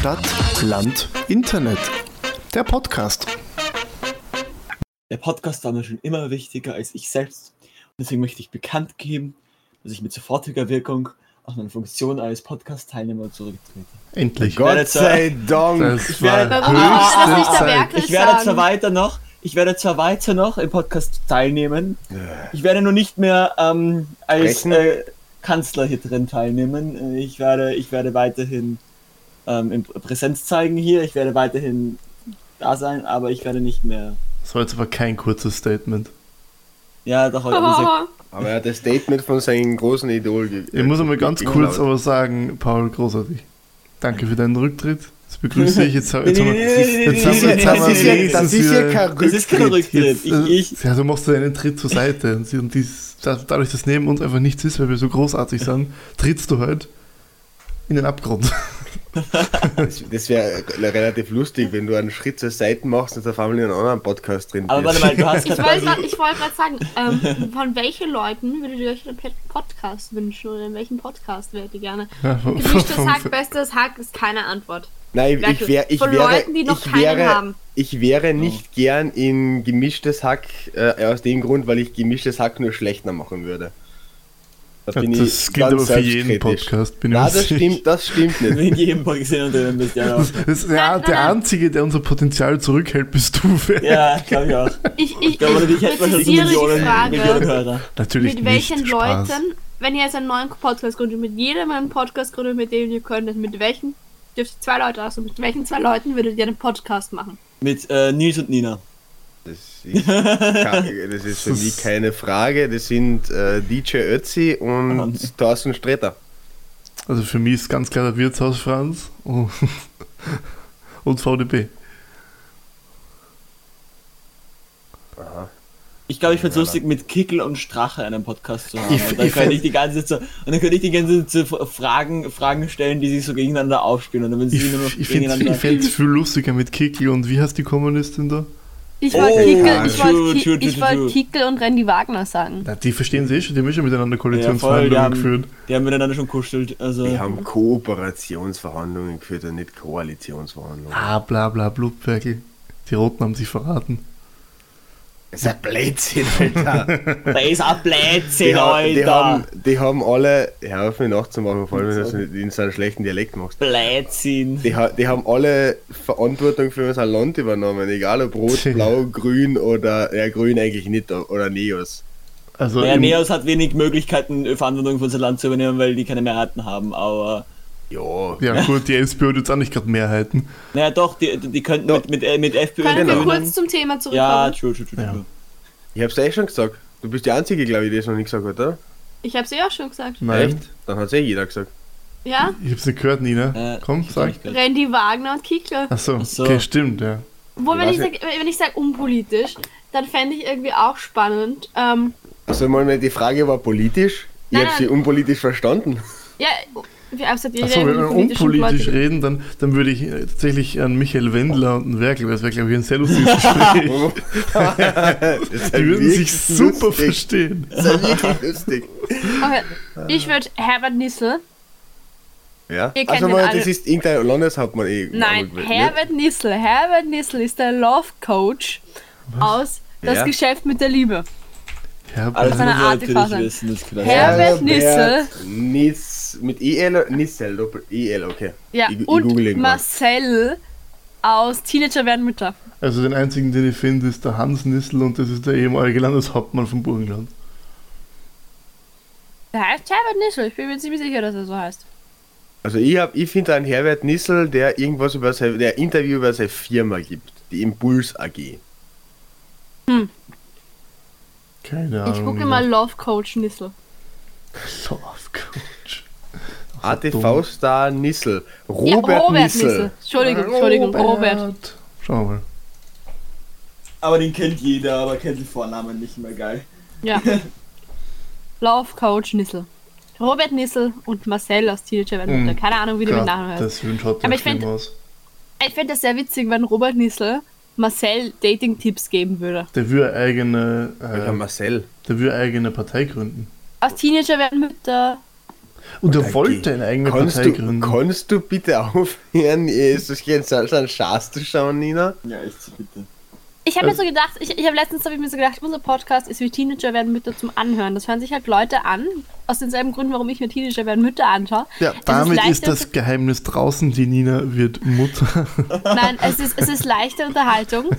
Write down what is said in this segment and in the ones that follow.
Stadt, Land, Internet. Der Podcast. Der Podcast war mir schon immer wichtiger als ich selbst. Und deswegen möchte ich bekannt geben, dass ich mit sofortiger Wirkung aus meiner Funktion als Podcast-Teilnehmer zurücktrete. Endlich. Gott zwar- sei Dank. Das werde- höchste der Zeit. Werkel Ich werde zwar weiter noch, ich werde zwar weiter noch im Podcast teilnehmen. Ich werde nur nicht mehr ähm, als äh, Kanzler hier drin teilnehmen. Äh, Ich werde, ich werde weiterhin ähm, in Präsenz zeigen hier. Ich werde weiterhin da sein, aber ich werde nicht mehr. Das war jetzt aber kein kurzes Statement. Ja, doch heute gesagt, Aber er hat das Statement von seinem großen Idol gegeben. Ich muss einmal ganz kurz aber sagen, Paul, großartig. Danke für deinen Rücktritt. Das begrüße ich. Jetzt, haben wir- jetzt nee, haben nee, wir- nee, jetzt haben Das wir ist ja, wenigstens das ist ja wieder- kein das ist kein Rücktritt. Rücktritt. Ich, ich, ja, du machst einen Tritt zur Seite und, dies, dadurch, dass neben uns einfach nichts ist, weil wir so großartig sind, trittst du halt in den Abgrund. Das, das wäre relativ lustig, wenn du einen Schritt zur Seite machst und auf einmal in einem anderen Podcast drin aber bist. warte mal, du hast Ich wollte gerade sagen, ähm, von welchen Leuten würdet ihr euch einen Podcast wünschen oder in welchem Podcast wärt ihr gerne? Ja, Gemischtes Hack, bestes Hack ist keine Antwort. Nein, ich, wär, ich Von wäre, Leuten, die noch ich keinen wäre, haben. ich wäre nicht gern in gemischtes Hack, äh, aus dem Grund, weil ich gemischtes Hack nur schlechter machen würde. Da Ja, bin das ich gilt aber für jeden. Podcast, bin Nein, das stimmt, das stimmt nicht. in jedem Podcast drinnen bist, ja. Das ist ja, Nein, nein, der. Einzige, der unser Potenzial zurückhält, bist du. Fer. Ja, glaube ich auch. Ich, ich, Ich glaube, ich hätten wir schon präzisiere die Millionen, Frage, Millionen Hörer. Natürlich mit welchen nicht. Spaß. Leuten, wenn ihr jetzt einen neuen Podcast gründet, mit jedem einen Podcast gründet, mit dem ihr könntet, mit welchen, dürft ihr zwei Leute aus, mit welchen zwei Leuten würdet ihr einen Podcast machen? Mit äh, Nils und Nina. Das ist, das ist für mich keine Frage. Das sind äh, DJ Ötzi und Thorsten Sträter. Also für mich ist ganz klar der Wirtshaus Franz und, und VDB. Ich glaube, ich finde es lustig, mit Kickel und Strache einen Podcast zu haben. Ich- und dann ich könnte ich die ganze Zeit und dann könnte ich die ganze Zeit Fragen, Fragen stellen, die sich so gegeneinander aufspielen. Und dann sie Ich, ich finde gegeneinander. es viel lustiger mit Kickel und wie heißt die Kommunistin da? Ich Oh, wollte Kickel, ja, ich Ki- ich und Randy Wagner sagen. Na, die verstehen sie eh schon, die haben eh schon miteinander Ja, voll, die, Koalitionsverhandlungen haben, geführt. die haben miteinander schon kuschelt. Also, Die haben Kooperationsverhandlungen geführt und nicht Koalitionsverhandlungen. Ah, bla bla, Blutwerkel. Die Roten haben sich verraten. Das ist ein Blödsinn, Alter. da ist ein Blödsinn, Die, ha die, Alter. haben, die haben alle, hör auf mich nachzumachen, vor allem wenn du das in so einem schlechten Dialekt machst. Blödsinn. Die, die haben alle Verantwortung für unser Land übernommen, egal ob rot, blau, grün oder, ja grün eigentlich nicht, oder Neos. Also Naja, Neos hat wenig Möglichkeiten, Verantwortung für unser Land zu übernehmen, weil die keine Mehrheiten haben, aber. Ja, ja gut, die SPÖ hat jetzt auch nicht gerade Mehrheiten. Naja, doch, die, die könnten Doch. mit, mit, äh, mit FPÖ Können Genau. wir kurz zum Thema zurückkommen? Ja, true, true, true, Ja. true. ich hab's eh schon gesagt. Du bist die Einzige, glaube ich, die es noch nicht gesagt hat, oder? Ich habe es ja auch schon gesagt. Nein, Echt? Dann hat's eh jeder gesagt. Ja? ich hab's nicht gehört, Nina. Äh, Komm, ich sag. Randy Wagner und Kickler. Achso, Ach so. okay, stimmt, ja. Wo, wenn weiß ich, sag, wenn ich sage unpolitisch, dann fände ich irgendwie auch spannend. Ähm, Also mal, die Frage war politisch. Ich Nein, hab sie nein. unpolitisch verstanden. ja, also Achso, wenn wir unpolitisch Leute- reden, dann, dann würde ich äh, tatsächlich an Michael Wendler und einen Werkel, weil das wäre, glaube ich, ein sehr lustiges Gespräch. Ist Die würden sich super lustig. verstehen. Das ist wirklich lustig. Okay, ich würde Herbert Nissel. Ja? Also mal, das ist irgendein Landeshauptmann eh. Nein, aber- Herbert Nissel. Herbert Nissel ist der Love Coach aus Das Ja. Geschäft mit der Liebe. Faser. wissen. Das kann Herbert Nissel. Mit EL, oder Nissel, Doppel EL, okay. Ja, Ich- ich und grad. Marcel aus Teenager werden Mütter. also den einzigen, den ich finde, ist der Hans Nissel und das ist der ehemalige Landeshauptmann von Burgenland. Der heißt Herbert Nissel. Ich bin mir ziemlich sicher, dass er so heißt. Also ich, hab- ich finde einen Herbert Nissel, der irgendwas über sein, der Interview über seine Firma gibt, die Impuls AG. Keine Ahnung. Ich gucke mal Love Coach Nissel. Love Coach. ATV-Star Nissel. Ja, Robert, Nissel. Entschuldigung, Entschuldigung, Robert. Schauen wir mal. Aber den kennt jeder, aber kennt den Vornamen nicht mehr geil. Ja. Love Coach Nissel. Robert Nissel und Marcel aus Teenager werden Mütter. Mhm. Keine Ahnung, wie der mit Grad, Namen heißt. Das schaut Aber ich find- schlimm aus. Ich fände das sehr witzig, wenn Robert Nissel Marcel Dating-Tipps geben würde. Der würde eigene, äh, Marcel? der würde eigene Partei gründen. Aus Teenager werden Mütter. Und er wollte eine eigene Kannst Partei du, gründen. kannst du bitte aufhören, ist das jetzt an Schaß zu schauen, Nina? Ja, echt, bitte. Ich habe mir so gedacht, ich, ich habe letztens hab ich mir so gedacht, unser Podcast ist wie Teenager werden Mütter zum Anhören. Das hören sich halt Leute an, aus denselben Gründen, warum ich mir Teenager werden Mütter anschaue. Ja, Es ist damit ist, leichter das Geheimnis draußen. Die Nina wird Mutter. Nein, es ist, es ist leichte Unterhaltung.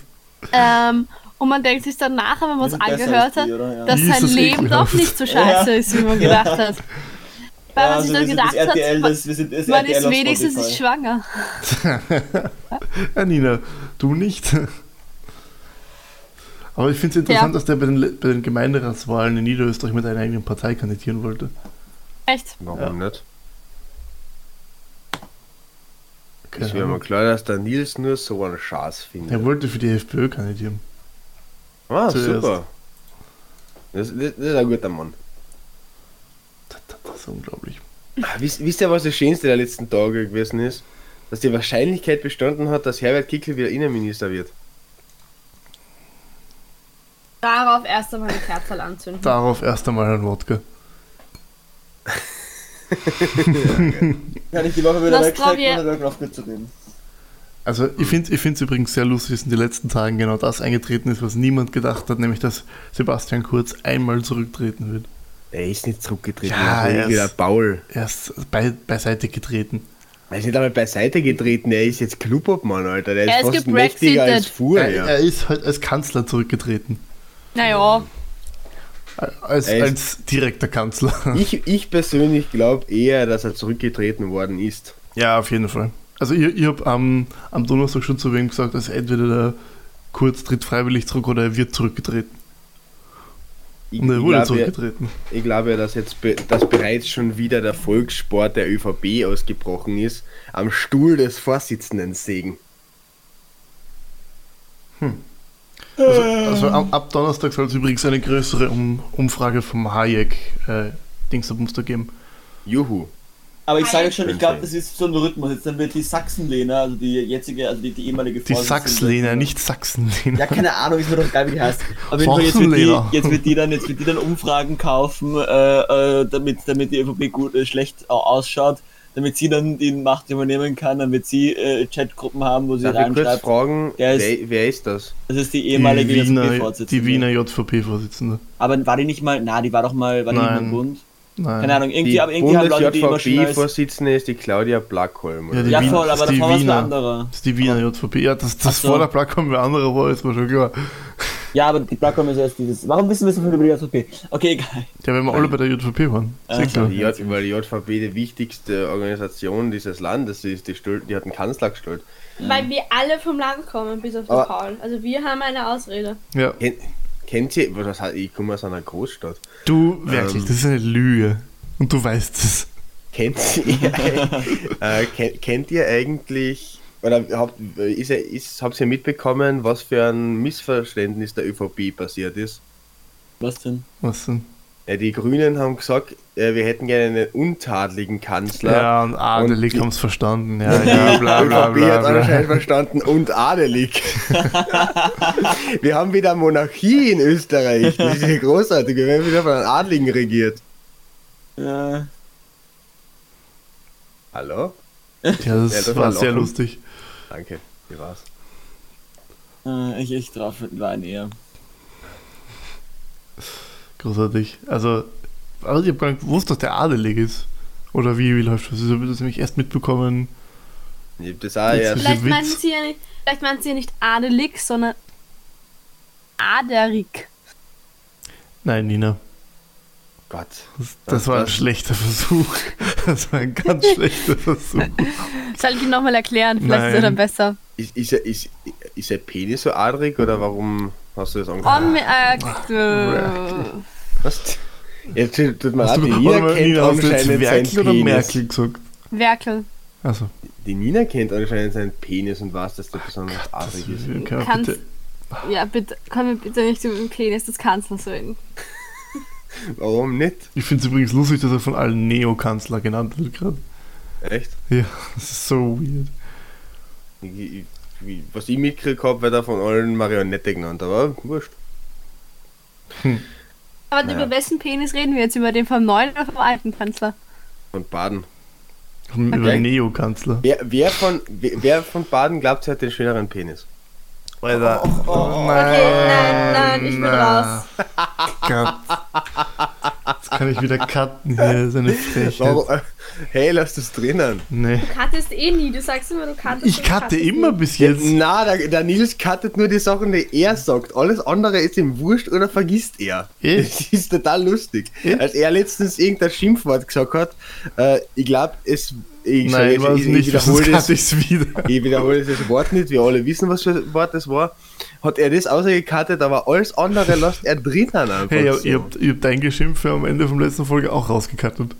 ähm, und man denkt sich dann nachher, wenn man es angehört hat? Ja. dass ist sein Leben doch nicht so scheiße Ja. ist, wie man gedacht hat. Weil Ja, man sich also dann gedacht RTL, hat, man, das, wir sind das man RTL ist wenigstens nicht schwanger. ja, Nina, du nicht. Aber ich finde es interessant, Ja. dass der bei den, bei den Gemeinderatswahlen in Niederösterreich mit einer eigenen Partei kandidieren wollte. Echt? Warum nicht? Keine Es wäre mir Ahnung. klar, dass der Nils nur so einen Schaß findet. Er wollte für die FPÖ kandidieren. ah, zuerst. super. Das, das, das ist ein guter Mann. Das, ist unglaublich. Ah, Wisst, wisst ihr, was das Schönste der letzten Tage gewesen ist? Dass die Wahrscheinlichkeit bestanden hat, dass Herbert Kickl wieder Innenminister wird. Darauf erst einmal eine Kerze anzünden. Darauf erst einmal ein Wodka. Kann ich die Woche wieder wegstecken Trivia- und dann aufgehört zu reden. Also ich finde es übrigens sehr lustig, dass in den letzten Tagen genau das eingetreten ist, was niemand gedacht hat, nämlich dass Sebastian Kurz einmal zurücktreten wird. Er ist nicht zurückgetreten, Ja, er er ist wieder ist- Paul. Er ist bei, beiseite getreten. Er ist nicht einmal beiseite getreten, er ist jetzt Clubobmann, Alter. Der ist, Er ist fast mächtiger als. Fuhr. Er, er ist halt als Kanzler zurückgetreten. Naja, Als, Er als direkter Kanzler. Ich, ich persönlich glaube eher, dass er zurückgetreten worden ist. Ja, auf jeden Fall. Also ich, ich habe am, am Donnerstag schon zu wem gesagt, dass entweder der Kurz tritt freiwillig zurück oder er wird zurückgetreten. Ich, Und er wurde glaube, zurückgetreten. ich glaube, dass jetzt be dass bereits schon wieder der Volkssport der ÖVP ausgebrochen ist, am Stuhl des Vorsitzenden sägen. Also, also ab, ab Donnerstag soll es übrigens eine größere um, Umfrage vom Hayek äh, Dingsabumster geben. Juhu. Aber ich sage euch schon, ich glaube, das ist so ein Rhythmus. Jetzt dann wird die Sachsenlehner, also die jetzige, also die, die ehemalige Die Vorsitzende- Sachslehner, nicht Sachsenlehner. Ja, keine Ahnung, ist mir doch egal, wie die heißt. Fall, jetzt wird, die, Sachsenlehner. jetzt wird die dann, jetzt wird die dann Umfragen kaufen, äh, äh, damit, damit die ÖVP gut, äh, schlecht äh, ausschaut, damit sie dann die Macht übernehmen kann, wird sie äh, Chatgruppen haben, wo sie Darf ich kurz reinschreibt. fragen, Der ist- wer, wer ist das? Das ist die Die ehemalige Wiener, JVP-Vorsitzende. die Wiener JVP-Vorsitzende. Aber war die nicht mal, na, die war doch mal, war die nicht mal. Bund? Nein. Keine Ahnung, irgendwie, Die aber irgendwie haben Leute, die immer schon als, Bund-JVP-Vorsitzende ist die Claudia Blackholm. Ja, oder? die Ja, Wien- voll, das aber davor war es ein Wiener. anderer. Das ist die Wiener JVP. Ja, dass das Ach so. vor der Plattform wer anderer war, ist mir schon klar. Ja, aber die Plattform ist erst dieses. Warum wissen wir so viel über die JVP? Okay, egal. Ja, wenn wir alle bei der JVP waren. Ah, Sehr. Die J, weil die JVP die wichtigste Organisation dieses Landes ist, die, stellt- die hat einen Kanzler gestellt. weil wir alle vom Land kommen, bis auf den Aber- Paul. Also wir haben eine Ausrede. Ja. Kennt, ihr, was ich komme aus einer Großstadt. Du, wirklich, Ähm. das ist eine Lüge. Und du weißt es. Kennt ihr, äh, kennt, kennt ihr eigentlich, oder habt, ist, ist, habt ihr mitbekommen, was für ein Missverständnis der ÖVP passiert ist? Was denn? Was denn? Ja, die Grünen haben gesagt, äh, wir hätten gerne einen untadeligen Kanzler. Ja, und adelig haben es verstanden. Ja, ja, bla bla ÖVP bla. hat anscheinend bla. verstanden und adelig. wir haben wieder Monarchie in Österreich. Das ist ja großartig. Wir werden wieder von einem Adligen regiert. Ja. Hallo? Ja, Ja, das das war war sehr lustig. Danke. Wie war's? Äh, ich, ich drauf war ein eher. Großartig. Also, aber ich habe gar nicht gewusst, dass der adelig ist. Oder wie, wie läuft das? Ich habe das nämlich erst mitbekommen. Ich das auch erst. Vielleicht Witz. meinen sie ja nicht, vielleicht meinen sie ja nicht adelig, sondern aderig. Nein, Nina. Gott. Das, das war ein das- schlechter Versuch. Das war ein ganz schlechter Versuch. Soll ich ihn nochmal erklären? Vielleicht ist er Nein. dann besser. Ist, ist, er, ist, ist er Penis so adrig oder warum hast du das angefangen? Om, äh, Was? Jetzt tut man du, die Nina kennt Nina, hast du jetzt anscheinend seinen Werkel oder Penis. Merkel gesagt? Werkel. Also, Die Nina kennt anscheinend seinen Penis und weiß, dass der besonders adrig ist. okay, Kannst, bitte. ja, bitte, komm mir bitte nicht über den Penis des Kanzlers reden. Warum nicht? Ich finde es übrigens lustig, dass er von allen Neokanzler genannt wird gerade. Echt? Ja, das ist so weird. Ich, ich, wie- was ich mitgekriegt habe, wird er von allen Marionette genannt, aber wurscht. Aber Naja. über wessen Penis reden wir jetzt? Über den vom neuen oder vom alten Kanzler? Von Baden. Über Neokanzler. Wer, wer, von, wer, wer von Baden glaubt, sie hat den schöneren Penis? Alter. Oh, Okay, nein, nein, ich bin raus. Gott. Jetzt kann ich wieder cutten hier, seine Frechheit. Warum- Hey, lass das drinnen. Nee. Du cuttest eh nie, du sagst immer, du cuttest. Ich cutte immer nie. bis jetzt. Na, der, der Nils cuttet nur die Sachen, die er sagt. Alles andere ist ihm wurscht oder vergisst er. Echt? Das ist total lustig. Echt? Als er letztens irgendein Schimpfwort gesagt hat, äh, ich glaube, es. Ich, Nein, jetzt- ich, nicht, ich wiederhole das, wieder. ich wiederhole das Wort nicht, wir alle wissen, was für ein Wort das war. Hat er das ausgekattet, aber alles andere lässt er drinnen einfach. Hey, so. ihr habt, ihr habt dein Geschimpfe am Ende vom letzten Folge auch rausgekattet.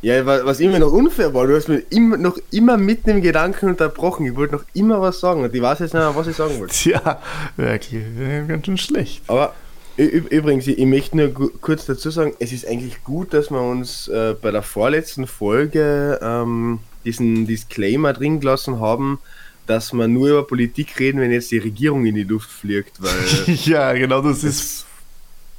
Ja, wa- was immer noch unfair war, du hast mir immer, noch immer mitten im Gedanken unterbrochen. Ich wollte noch immer was sagen und ich weiß jetzt nicht mehr, was ich sagen wollte. Tja, wirklich, ganz schön schlecht. Aber übrigens, ich möchte nur kurz dazu sagen, es ist eigentlich gut, dass wir uns äh, bei der vorletzten Folge ähm, diesen Disclaimer drin gelassen haben, dass wir nur über Politik reden, wenn jetzt die Regierung in die Luft fliegt, weil ja, genau, das ist.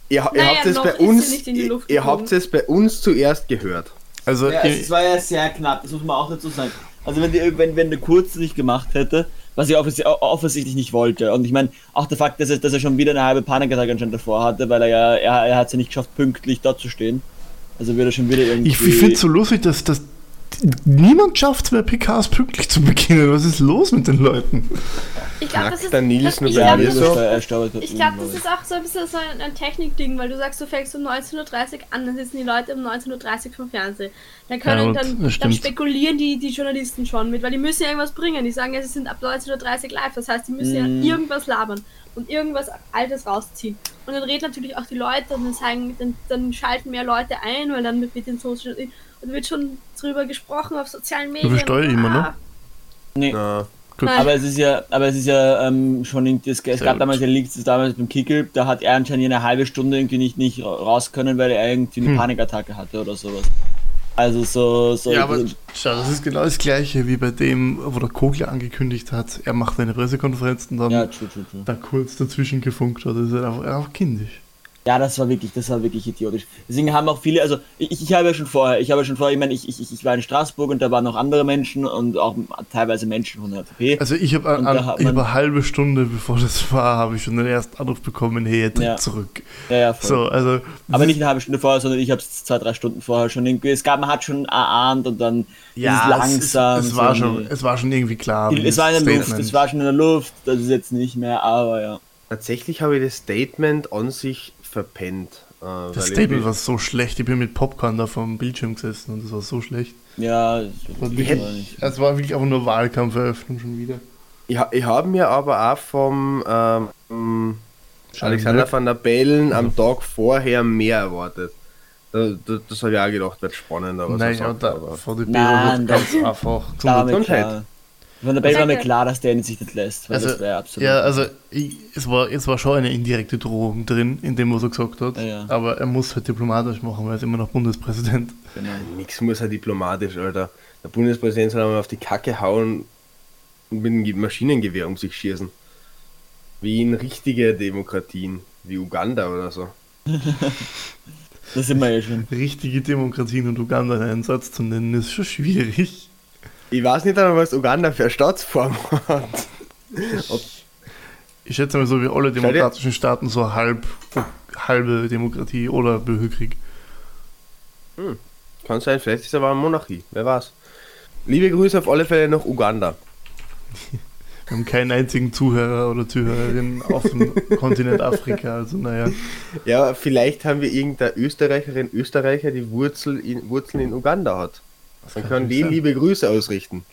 ihr, ihr Naja, habt es bei uns, nicht in die ihr, Luft ihr habt es bei uns zuerst gehört. Also, Ja, es war ja sehr knapp, das muss man auch dazu sagen. Also wenn, die, wenn, wenn der Kurz nicht gemacht hätte, was er offensi offensichtlich nicht wollte. Und ich meine, auch der Fakt, dass er, dass er schon wieder eine halbe Panikattacke anscheinend davor hatte, weil er ja, er, er hat es ja nicht geschafft, pünktlich dort zu stehen. Also wird er schon wieder irgendwie... ich, ich finde es so lustig, dass, dass niemand schafft es bei PKs pünktlich zu beginnen. Was ist los mit den Leuten? Ich glaube, das Knackt ist. der Nils das, glaub, das ist auch so ein bisschen so ein, ein Technikding, weil du sagst, du fängst um 19.30 Uhr an, dann sitzen die Leute um 19.30 Uhr vom Fernsehen. Dann, können, Ja, dann, dann spekulieren die, die Journalisten schon mit, weil die müssen ja irgendwas bringen. Die sagen ja, sie sind ab 19.30 Uhr live, das heißt, die müssen Mhm. ja irgendwas labern und irgendwas Altes rausziehen. Und dann reden natürlich auch die Leute und dann, sagen, dann, dann schalten mehr Leute ein, weil dann wird den Social und wird schon drüber gesprochen auf sozialen Medien. besteuere ich immer, ne? Ah, Nee. Nein. Aber es ist ja, aber es ist ja ähm, schon irgendwie, es, es Sehr gab gut. damals, ja liegt es damals beim Kickel, da hat er anscheinend eine halbe Stunde irgendwie nicht, nicht raus können, weil er irgendwie eine Hm. Panikattacke hatte oder sowas. Also so, so Ja, aber schau, das ist genau das gleiche wie bei dem, wo der Kogler angekündigt hat, er macht eine Pressekonferenz und dann ja, true, true, true. da kurz dazwischen gefunkt hat. Das ist halt einfach, einfach kindisch. Ja, das war wirklich, das war wirklich idiotisch. Deswegen haben auch viele, also ich, ich habe ja schon vorher, ich habe ja schon vorher, ich meine, ich, ich, ich war in Straßburg und da waren noch andere Menschen und auch teilweise Menschen von der FDP. Also ich habe an, ich hab eine halbe Stunde bevor das war, habe ich schon den ersten Anruf bekommen, hey, tritt Ja. zurück. Ja, ja, voll. So, also Aber nicht eine halbe Stunde vorher, sondern ich habe es zwei, drei Stunden vorher schon irgendwie, es gab, man hat schon erahnt und dann ja, ist langsam. es, es, war so schon, eine- es war schon irgendwie klar. es war in der Luft, es war schon in der Luft, das ist jetzt nicht mehr, aber ja. tatsächlich habe ich das Statement an sich verpennt. Äh, Das Statement war so schlecht. Ich bin mit Popcorn da vom Bildschirm gesessen und das war so schlecht. Ja, das wirklich, es war wirklich einfach nur Wahlkampferöffnung schon wieder. Ich, ich habe mir aber auch vom ähm, Alexander van der Bellen am Tag vorher mehr erwartet. Da, da, das habe ich auch gedacht, wird spannender. was Nein, ja, da, aber- vor die Nein, Bier ganz einfach. Gesundheit. klar. Von der Bell war mir klar, dass der ihn sich nicht lässt, weil Also, das wäre absolut. Ja, also ich, es, war, es war schon eine indirekte Drohung drin, in dem, was er gesagt hat. Ja, ja. Aber er muss halt diplomatisch machen, weil er ist immer noch Bundespräsident. genau. Nix muss er diplomatisch, Alter. Der Bundespräsident soll einmal auf die Kacke hauen und mit einem Maschinengewehr um sich schießen. Wie in richtige Demokratien, wie Uganda oder so. Das sind wir ja schon. Richtige Demokratien und Uganda in einen Satz zu nennen, ist schon schwierig. Ich weiß nicht einmal, was Uganda für eine Staatsform hat. Ob- Ich schätze mal so wie alle demokratischen Staaten so halb, halbe Demokratie oder Bürgerkrieg. Kann sein, vielleicht ist er aber eine Monarchie, wer weiß. Liebe Grüße auf alle Fälle nach Uganda. Wir haben keinen einzigen Zuhörer oder Zuhörerin auf dem Kontinent Afrika, also naja. Ja, vielleicht haben wir irgendeine Österreicherin, Österreicher, die Wurzel in, Wurzeln in Uganda hat. Dann kann können die sein. liebe Grüße ausrichten.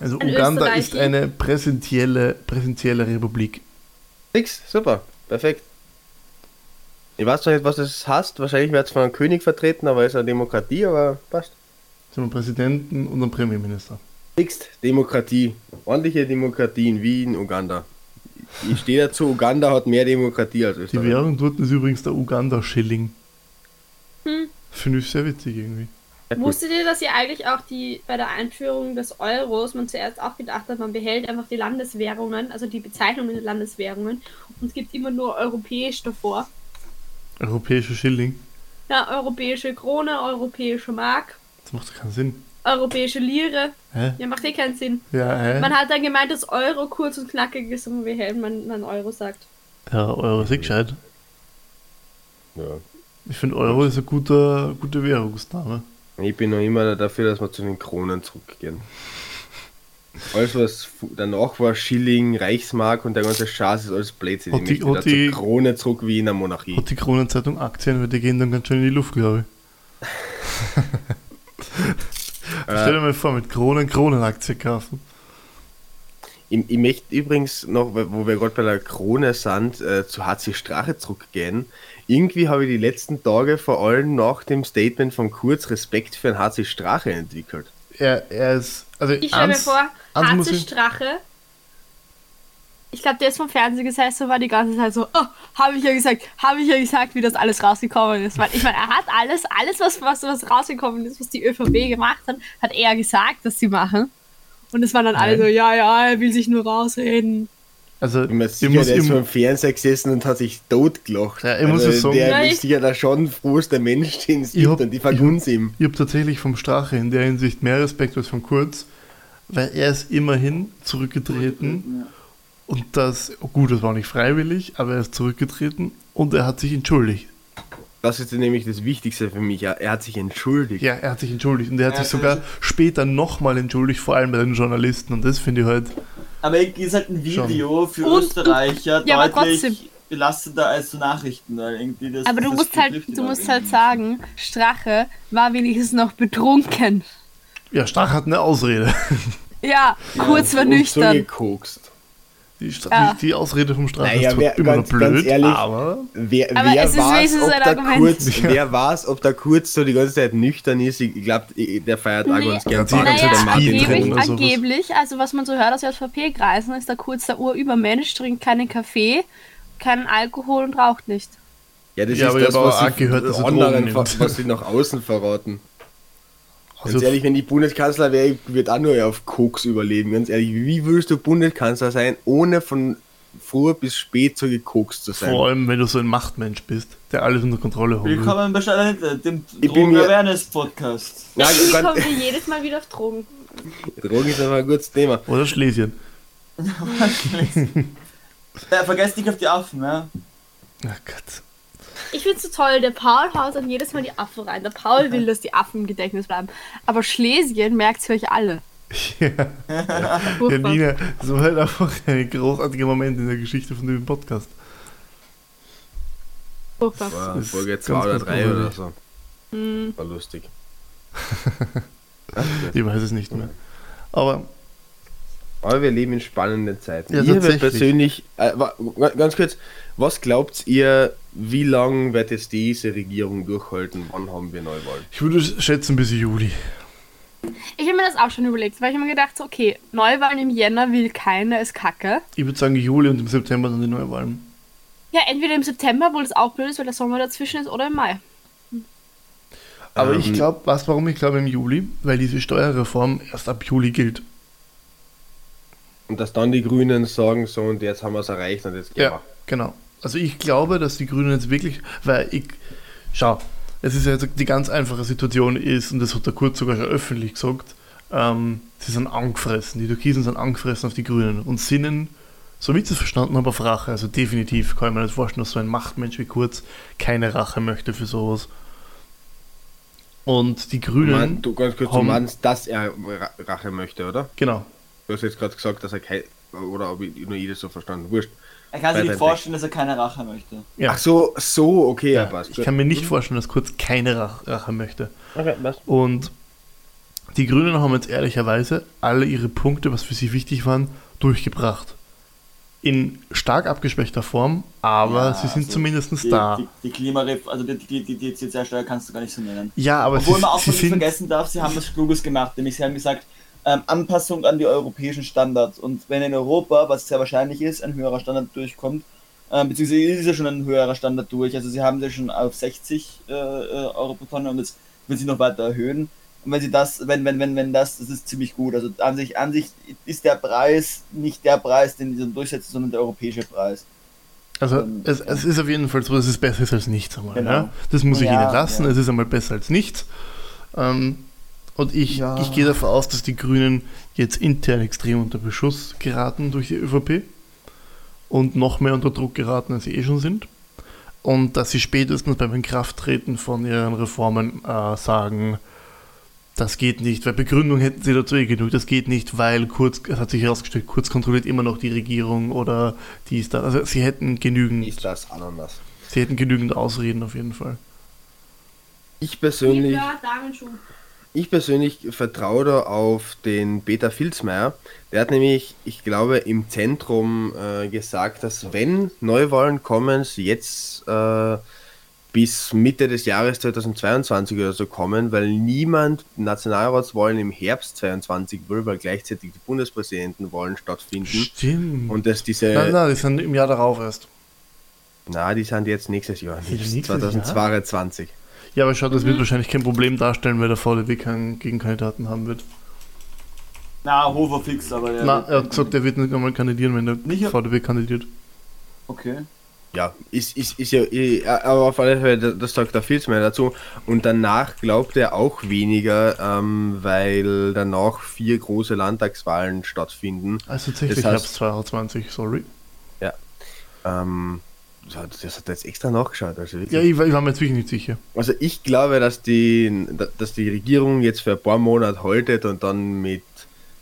Also Ein Uganda ist eine präsentielle, präsentielle Republik. Nix, super, perfekt. Ich weiß zwar nicht, was das heißt, wahrscheinlich wird es von einem König vertreten, aber es ist eine Demokratie, aber passt. Einen Präsidenten und einen Premierminister. Nix, Demokratie. Ordentliche Demokratie in Wien, Uganda. Ich stehe dazu, Uganda hat mehr Demokratie als Die Österreich. Währung dort ist übrigens der Uganda-Schilling. Hm. Finde ich sehr witzig irgendwie. Wusstet ihr, dass ihr eigentlich auch die bei der Einführung des Euros man zuerst auch gedacht hat, man behält einfach die Landeswährungen, also die Bezeichnungen der Landeswährungen und es gibt immer nur europäisch davor. Europäischer Schilling. Ja, europäische Krone, europäische Mark. Das macht keinen Sinn. Europäische Lire. Hä? Ja, macht eh keinen Sinn. Ja, hä? Man hat dann gemeint, dass Euro kurz und knackig ist, und wie hell man, man Euro sagt. Ja, Euro ist eh gescheit. Ja. Ich finde Euro ist ein guter, guter Währungsname. Ich bin noch immer dafür, dass wir zu den Kronen zurückgehen. Alles, was danach war, Schilling, Reichsmark und der ganze Schatz ist alles Blödsinn. Hat Ich die- wieder hat die- zur Krone zurück wie in der Monarchie. Hat die Kronenzeitung Aktien, weil die gehen dann ganz schön in die Luft, glaube ich. Stell dir mal vor, mit Kronen Kronenaktien kaufen. Ich, ich möchte übrigens noch, wo wir gerade bei der Krone sind, äh, zu HC Strache zurückgehen. Irgendwie habe ich die letzten Tage vor allem nach dem Statement von Kurz Respekt für den HC Strache entwickelt. Er, er ist. Also Ich stelle mir vor, ich- Strache. Ich glaube, der ist vom Fernsehen gesessen und war die ganze Zeit so, oh, habe ich ja gesagt, habe ich ja gesagt, wie das alles rausgekommen ist. Weil ich meine, er hat alles, alles, was, was, was rausgekommen ist, was die ÖVP gemacht hat, hat er gesagt, dass sie machen. Und es waren dann alle Nein. so, ja, ja, er will sich nur rausreden. Also, Ich bin mir ich sicher, muss, der ist ich, vor dem Fernseher gesessen und hat sich totgelacht. Ja, ich muss es sagen- Der Ja, ist ich- sicher der schon frohste Mensch, den es gibt hab- und die vergunst ihm. ich habe tatsächlich vom Strache in der Hinsicht mehr Respekt als von Kurz, weil er ist immerhin zurückgetreten und das, oh gut, das war nicht freiwillig, aber er ist zurückgetreten und er hat sich entschuldigt. Das ist nämlich das Wichtigste für mich. ja. Er hat sich entschuldigt. Ja, er hat sich entschuldigt und er hat Ja, sich sogar später nochmal entschuldigt, vor allem bei den Journalisten und das finde ich halt, Aber irgendwie ist halt ein Video für Und- Österreicher Ja, aber deutlich trotzdem. belastender als so Nachrichten. Weil irgendwie das, Aber du das musst halt, du musst halt sagen, Strache war wenigstens noch betrunken. ja, Strache hat eine Ausrede. Ja, kurz war Und nüchtern. zugekokst. Die, Stra- Ja. die, Ausrede vom Strache Naja, ist immer ganz- blöd, ganz ehrlich, aber Wer, Aber wer es weiß, wenigstens ob Argument. kurz, Ja. wer weiß, ob der kurz so die ganze Zeit nüchtern ist. Ich, ich glaube, der feiert auch Nee. ganz gern Ja, die ganze Naja, angeblich, angeblich, also was man so hört aus JVP-Kreisen, ist der kurz der Urübermensch, trinkt keinen Kaffee, keinen Alkohol und raucht nicht. Ja, das Ja, aber ist ich das, was auch sie gehört, dass nimmt. was sie nach außen verraten. Ganz Also- ehrlich, wenn ich Bundeskanzler wäre, ich würde auch nur auf Koks überleben. Ganz ehrlich, wie willst du Bundeskanzler sein, ohne von früh bis spät so gekokst zu sein? vor allem, wenn du so ein Machtmensch bist, der alles unter Kontrolle hat. Willkommen bei Stadtland, dem Ich Drogen-Awareness-Podcast. Gott, kommen wir jedes Mal wieder auf Drogen. Drogen ist aber ein gutes Thema. Oder Schlesien. Ja, vergesst nicht auf die Affen, ja. Ach Gott. Ich find's so toll, der Paul haut dann jedes Mal die Affen rein. Der Paul will, dass die Affen im Gedächtnis bleiben. Aber Schlesien merkt's für euch alle. Ja, ja Furchtbar. Nina, das war halt einfach ein großartiger Moment in der Geschichte von dem Podcast. Furchtbar. War Das ist Folge ganz, 2 oder ganz 3 oder so. Hm. War lustig. Ich weiß es nicht mehr. Aber Aber wir leben in spannenden Zeiten. Ja, tatsächlich. wird persönlich, äh, ganz kurz, was glaubt ihr, wie lange wird jetzt diese Regierung durchhalten? Wann haben wir Neuwahlen? ich würde schätzen bis Juli. Ich habe mir das auch schon überlegt, weil ich habe mir gedacht, so, okay, Neuwahlen im Jänner will keiner, ist kacke. Ich würde sagen Juli und im September dann die Neuwahlen. Ja, entweder im September, wo das auch blöd ist, weil der Sommer dazwischen ist, oder im Mai. Aber Ähm, ich glaube, was warum ich glaube im Juli? Weil diese Steuerreform erst ab Juli gilt. Und dass dann die Grünen sagen, so und jetzt haben wir es erreicht und jetzt gehen Ja, genau. Also ich glaube, dass die Grünen jetzt wirklich, weil ich, schau, es ist ja jetzt die ganz einfache Situation ist, und das hat der Kurz sogar schon öffentlich gesagt, ähm, sie sind angefressen, die Türkisen sind angefressen auf die Grünen und sinnen, so wie ich es verstanden habe, auf Rache. Also definitiv kann ich mir nicht vorstellen, dass so ein Machtmensch wie Kurz keine Rache möchte für sowas. Und die. Grünen, Man, du ganz kurz, du haben- meinst, dass er Ra- Rache möchte, oder? genau, Du hast jetzt gerade gesagt, dass er kein, oder ob ich nur jedes so verstanden, wurscht. Er kann sich nicht vorstellen, dass er keine Rache möchte. ja. Ach so, so, okay, ja, passt. ich kann mir nicht vorstellen, dass Kurz keine Rach- Rache möchte. Okay, passt. Und die Grünen haben jetzt ehrlicherweise alle ihre Punkte, was für sie wichtig waren, durchgebracht. In stark abgeschwächter Form, aber Ja, sie sind also zumindest Die, da. die, die Klimaref, also die, die, die, die CO2-Steuer kannst du gar nicht so nennen. ja, aber Obwohl sie, man auch sie nicht sind. vergessen darf, sie haben was Kluges gemacht, nämlich sie haben gesagt, ähm, Anpassung an die europäischen Standards. Und wenn in Europa, was sehr wahrscheinlich ist, ein höherer Standard durchkommt, ähm, beziehungsweise ist ja schon ein höherer Standard durch, also sie haben sie schon auf 60 äh, äh, Euro pro Tonne und jetzt will sie noch weiter erhöhen. Und wenn sie das, wenn, wenn, wenn, wenn das, das ist ziemlich gut. Also an sich, an sich ist der Preis nicht der Preis, den sie durchsetzen, sondern der europäische Preis. Also ähm, es, es ist auf jeden Fall so, dass es besser ist als nichts. Einmal, Genau. ja? Das muss ich Ja, ihnen lassen. ja. Es ist einmal besser als nichts. Ähm, Und ich, Ja. ich gehe davon aus, dass die Grünen jetzt intern extrem unter Beschuss geraten durch die ÖVP und noch mehr unter Druck geraten, als sie eh schon sind. Und dass sie spätestens beim Inkrafttreten von ihren Reformen äh, sagen, das geht nicht, weil Begründung hätten sie dazu eh genug. Das geht nicht, weil Kurz, es hat sich herausgestellt, Kurz kontrolliert immer noch die Regierung oder dies, da. Also sie hätten genügend, Ist das Ananas? sie hätten genügend Ausreden auf jeden Fall. Ich persönlich, Ja. Ich persönlich vertraue da auf den Peter Filzmeier. Der hat nämlich, ich glaube, im Zentrum äh, gesagt, dass wenn Neuwahlen kommen, sie jetzt äh, bis Mitte des Jahres 2022 oder so kommen, weil niemand Nationalratswahlen im Herbst 22 will, weil gleichzeitig die Bundespräsidentenwahlen stattfinden. Stimmt. Und dass diese, nein, nein, die sind im Jahr darauf erst. na, die sind jetzt nächstes Jahr, nicht nächstes Jahr? 2022. Ja, aber schau, das wird wahrscheinlich kein Problem darstellen, weil der VDW keinen Gegenkandidaten haben wird. Na, Hofer fix, aber der. Na, er hat gesagt, er wird nicht einmal kandidieren, wenn der Nicht- VDW kandidiert. Okay. Ja, ist, ist, ist ja, eh- aber auf alle Fälle, das- sagt der Filzmeier dazu. Und danach glaubt er auch weniger, ähm, weil danach vier große Landtagswahlen stattfinden. Also tatsächlich Das heißt- Herbst 2020, sorry. Ähm, das hat er jetzt extra nachgeschaut. Also, wirklich. Ja, ich, war- ich war mir jetzt wirklich nicht sicher. also ich glaube, dass die, dass die Regierung jetzt für ein paar Monate haltet und dann mit,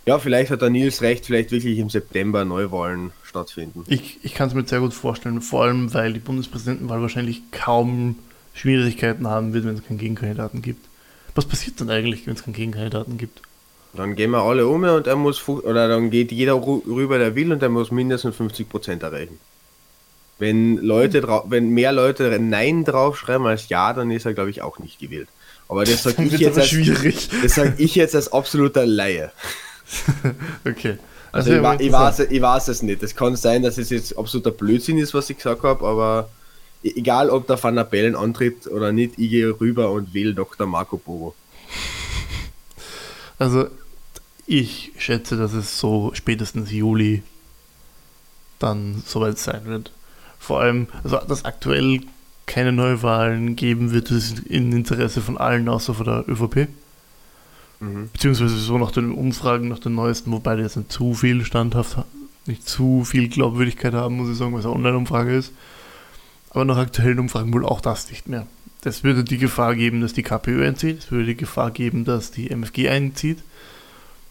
ja, vielleicht hat der Nils recht, vielleicht wirklich im September Neuwahlen stattfinden. Ich, ich kann es mir sehr gut vorstellen, vor allem weil die Bundespräsidentenwahl wahrscheinlich kaum Schwierigkeiten haben wird, wenn es keinen Gegenkandidaten gibt. Was passiert denn eigentlich, wenn es keinen Gegenkandidaten gibt? Dann gehen wir alle um und er muss, oder dann geht jeder rüber, der will und er muss mindestens 50% erreichen. Wenn Leute wenn mehr Leute Nein draufschreiben als Ja, dann ist er, glaube ich, auch nicht gewählt. Aber das sage ich, jetzt als, das sag ich jetzt als absoluter Laie. Okay. Also Das ich, ich, weiß, ich weiß es nicht. Es kann sein, dass es jetzt absoluter Blödsinn ist, was ich gesagt habe, aber e- egal, ob der Van der Bellen antritt oder nicht, ich gehe rüber und wähle Dr. Marco Polo. Also, ich schätze, dass es so spätestens Juli dann soweit sein wird. Vor allem, also dass aktuell keine Neuwahlen geben wird, das ist im Interesse von allen, außer von der ÖVP. Mhm. Beziehungsweise so nach den Umfragen, nach den neuesten, wobei die jetzt nicht zu viel standhaft, nicht zu viel Glaubwürdigkeit haben, muss ich sagen, weil es eine Online-Umfrage ist. Aber nach aktuellen Umfragen wohl auch das nicht mehr. Das würde die Gefahr geben, dass die KPÖ einzieht, es würde die Gefahr geben, dass die MFG einzieht,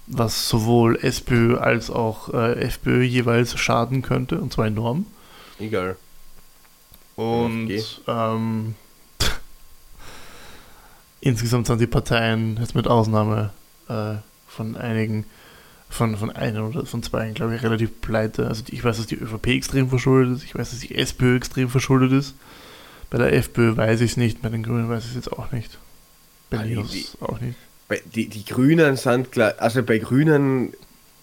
was sowohl SPÖ als auch äh, FPÖ jeweils schaden könnte, und zwar enorm. Egal. Und ähm, insgesamt sind die Parteien, jetzt mit Ausnahme äh, von einigen, von, von einem oder von zwei, glaube ich, relativ pleite. Also ich weiß, dass die ÖVP extrem verschuldet ist, ich weiß, dass die SPÖ extrem verschuldet ist. Bei der FPÖ weiß ich es nicht, bei den Grünen weiß ich es jetzt auch nicht. Bei Linus die- auch nicht. Bei, die, die Grünen sind klar, also bei Grünen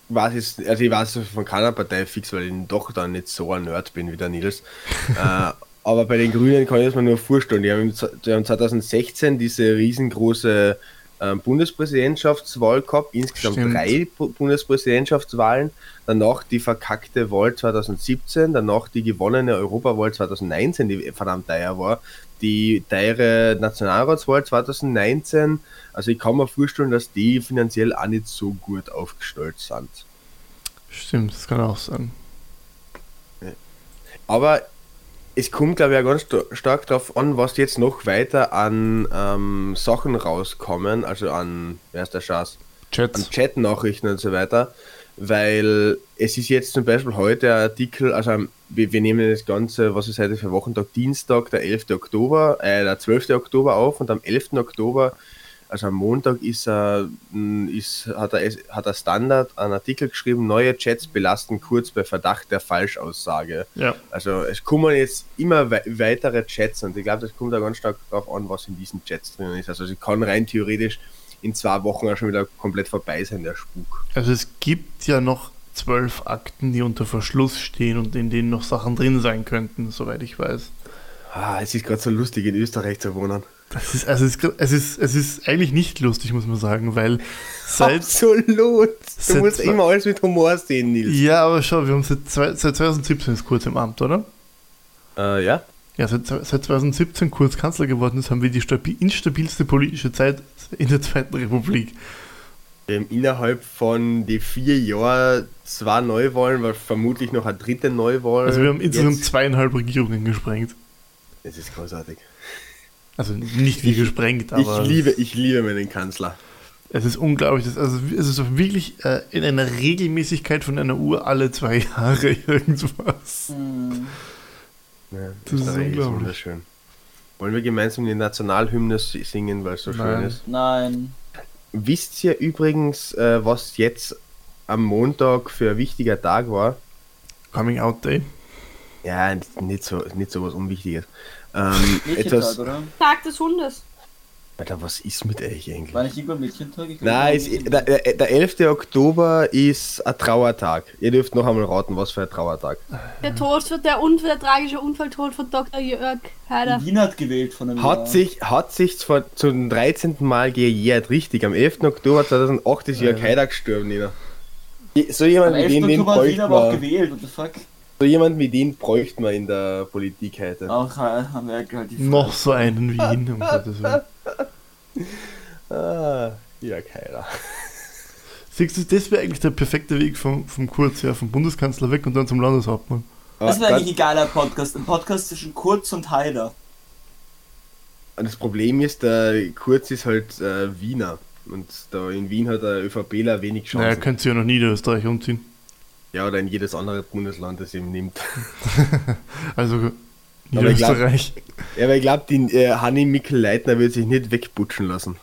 weiß ich, also ich weiß es von keiner Partei fix, weil ich doch dann nicht so ein Nerd bin wie der Nils. äh, aber bei den Grünen kann ich es mir nur vorstellen. Die haben, die haben 2016 diese riesengroße Bundespräsidentschaftswahl gehabt, insgesamt Stimmt. drei Bu- Bundespräsidentschaftswahlen, danach die verkackte Wahl 2017, danach die gewonnene Europawahl 2019, die verdammt teuer war, die teure Nationalratswahl 2019. Also ich kann mir vorstellen, dass die finanziell auch nicht so gut aufgestellt sind. Stimmt, das kann auch sein. Aber es kommt, glaube ich, auch ganz sta- stark darauf an, was jetzt noch weiter an ähm, Sachen rauskommen, also an, wer ist der Schatz? an Chats. Chat-Nachrichten und so weiter, weil es ist jetzt zum Beispiel heute ein Artikel, also wir, wir nehmen das Ganze, was ist heute für Wochentag, Dienstag, der 11. Oktober, äh, der 12. Oktober auf und am 11. Oktober, also am Montag ist, er, mh, ist, hat, er, hat er Standard einen Artikel geschrieben, neue Chats belasten kurz bei Verdacht der Falschaussage. Ja. Also es kommen jetzt immer wei weitere Chats und ich glaube, das kommt da ganz stark darauf an, was in diesen Chats drin ist. Also sie kann rein theoretisch in zwei Wochen auch schon wieder komplett vorbei sein, der Spuk. Also es gibt ja noch zwölf Akten, die unter Verschluss stehen und in denen noch Sachen drin sein könnten, soweit ich weiß. Ah, es ist gerade so lustig, in Österreich zu wohnen. Das ist, also es, ist, es, ist, es ist eigentlich nicht lustig, muss man sagen, weil seit. Absolut! Du Seit musst immer alles mit Humor sehen, Nils. Ja, aber schau, wir haben seit, zwei, seit 2017 ist kurz im Amt, oder? Äh, ja? Ja, seit, seit 2017 Kurz Kanzler geworden ist, haben wir die stabi instabilste politische Zeit in der Zweiten Republik. Wir haben innerhalb von die vier Jahren zwei Neuwahlen, weil vermutlich noch eine dritte Neuwahl. Also wir haben insgesamt jetzt- zweieinhalb Regierungen gesprengt. Das ist großartig. Also nicht wie gesprengt, aber ich liebe, ich liebe meinen Kanzler. es ist unglaublich. Das, also es ist wirklich äh, in einer Regelmäßigkeit von einer Uhr alle zwei Jahre irgendwas. Hm. Ja, Das ist unglaublich. wunderschön. Wollen wir gemeinsam die Nationalhymne si- singen, weil es so Nein. schön ist? Nein. Wisst ihr übrigens, äh, was jetzt am Montag für ein wichtiger Tag war? Coming Out Day. Ja, nicht so, nicht so was Unwichtiges. Ähm, Mädchentag, etwas. oder? Tag des Hundes. Alter, was ist mit euch eigentlich? War nicht irgendwann Mädchentag? Ich Nein, ist, der, der der 11. Oktober ist ein Trauertag. Ihr dürft noch einmal raten, was für ein Trauertag. Der Tod, der, Un der tragische Unfalltod von Dr. Jörg Heider. Wien hat gewählt von einem Hat Jahr. sich, hat sich zwar zum 13. Mal gejährt, richtig. Am 11. Oktober 2008 ist Jörg Haider gestorben, Nina. So Am jemand, wie 11. den, den Oktober hat Wien aber auch gewählt, what the fuck? So jemand wie den bräuchte man in der Politik heute. Auch äh, haben wir halt die Noch so einen wie ihn, um Gottes Willen. Ah, Jörg Haider. Siehst du, das wäre eigentlich der perfekte Weg vom, vom Kurz her, vom Bundeskanzler weg und dann zum Landeshauptmann. Das wäre Aber eigentlich ein geiler Podcast. Ein Podcast zwischen Kurz und Heider. das Problem ist, der Kurz ist halt äh, Wiener. Und da in Wien hat der ÖVPler wenig Chancen. Naja, könnt ihr ja nach Niederösterreich umziehen. Ja, oder in jedes andere Bundesland, das ihm nimmt. Also ich Niederösterreich. Ja, aber ich glaube, die äh, Hanni Mikl-Leitner wird sich nicht wegbutschen lassen.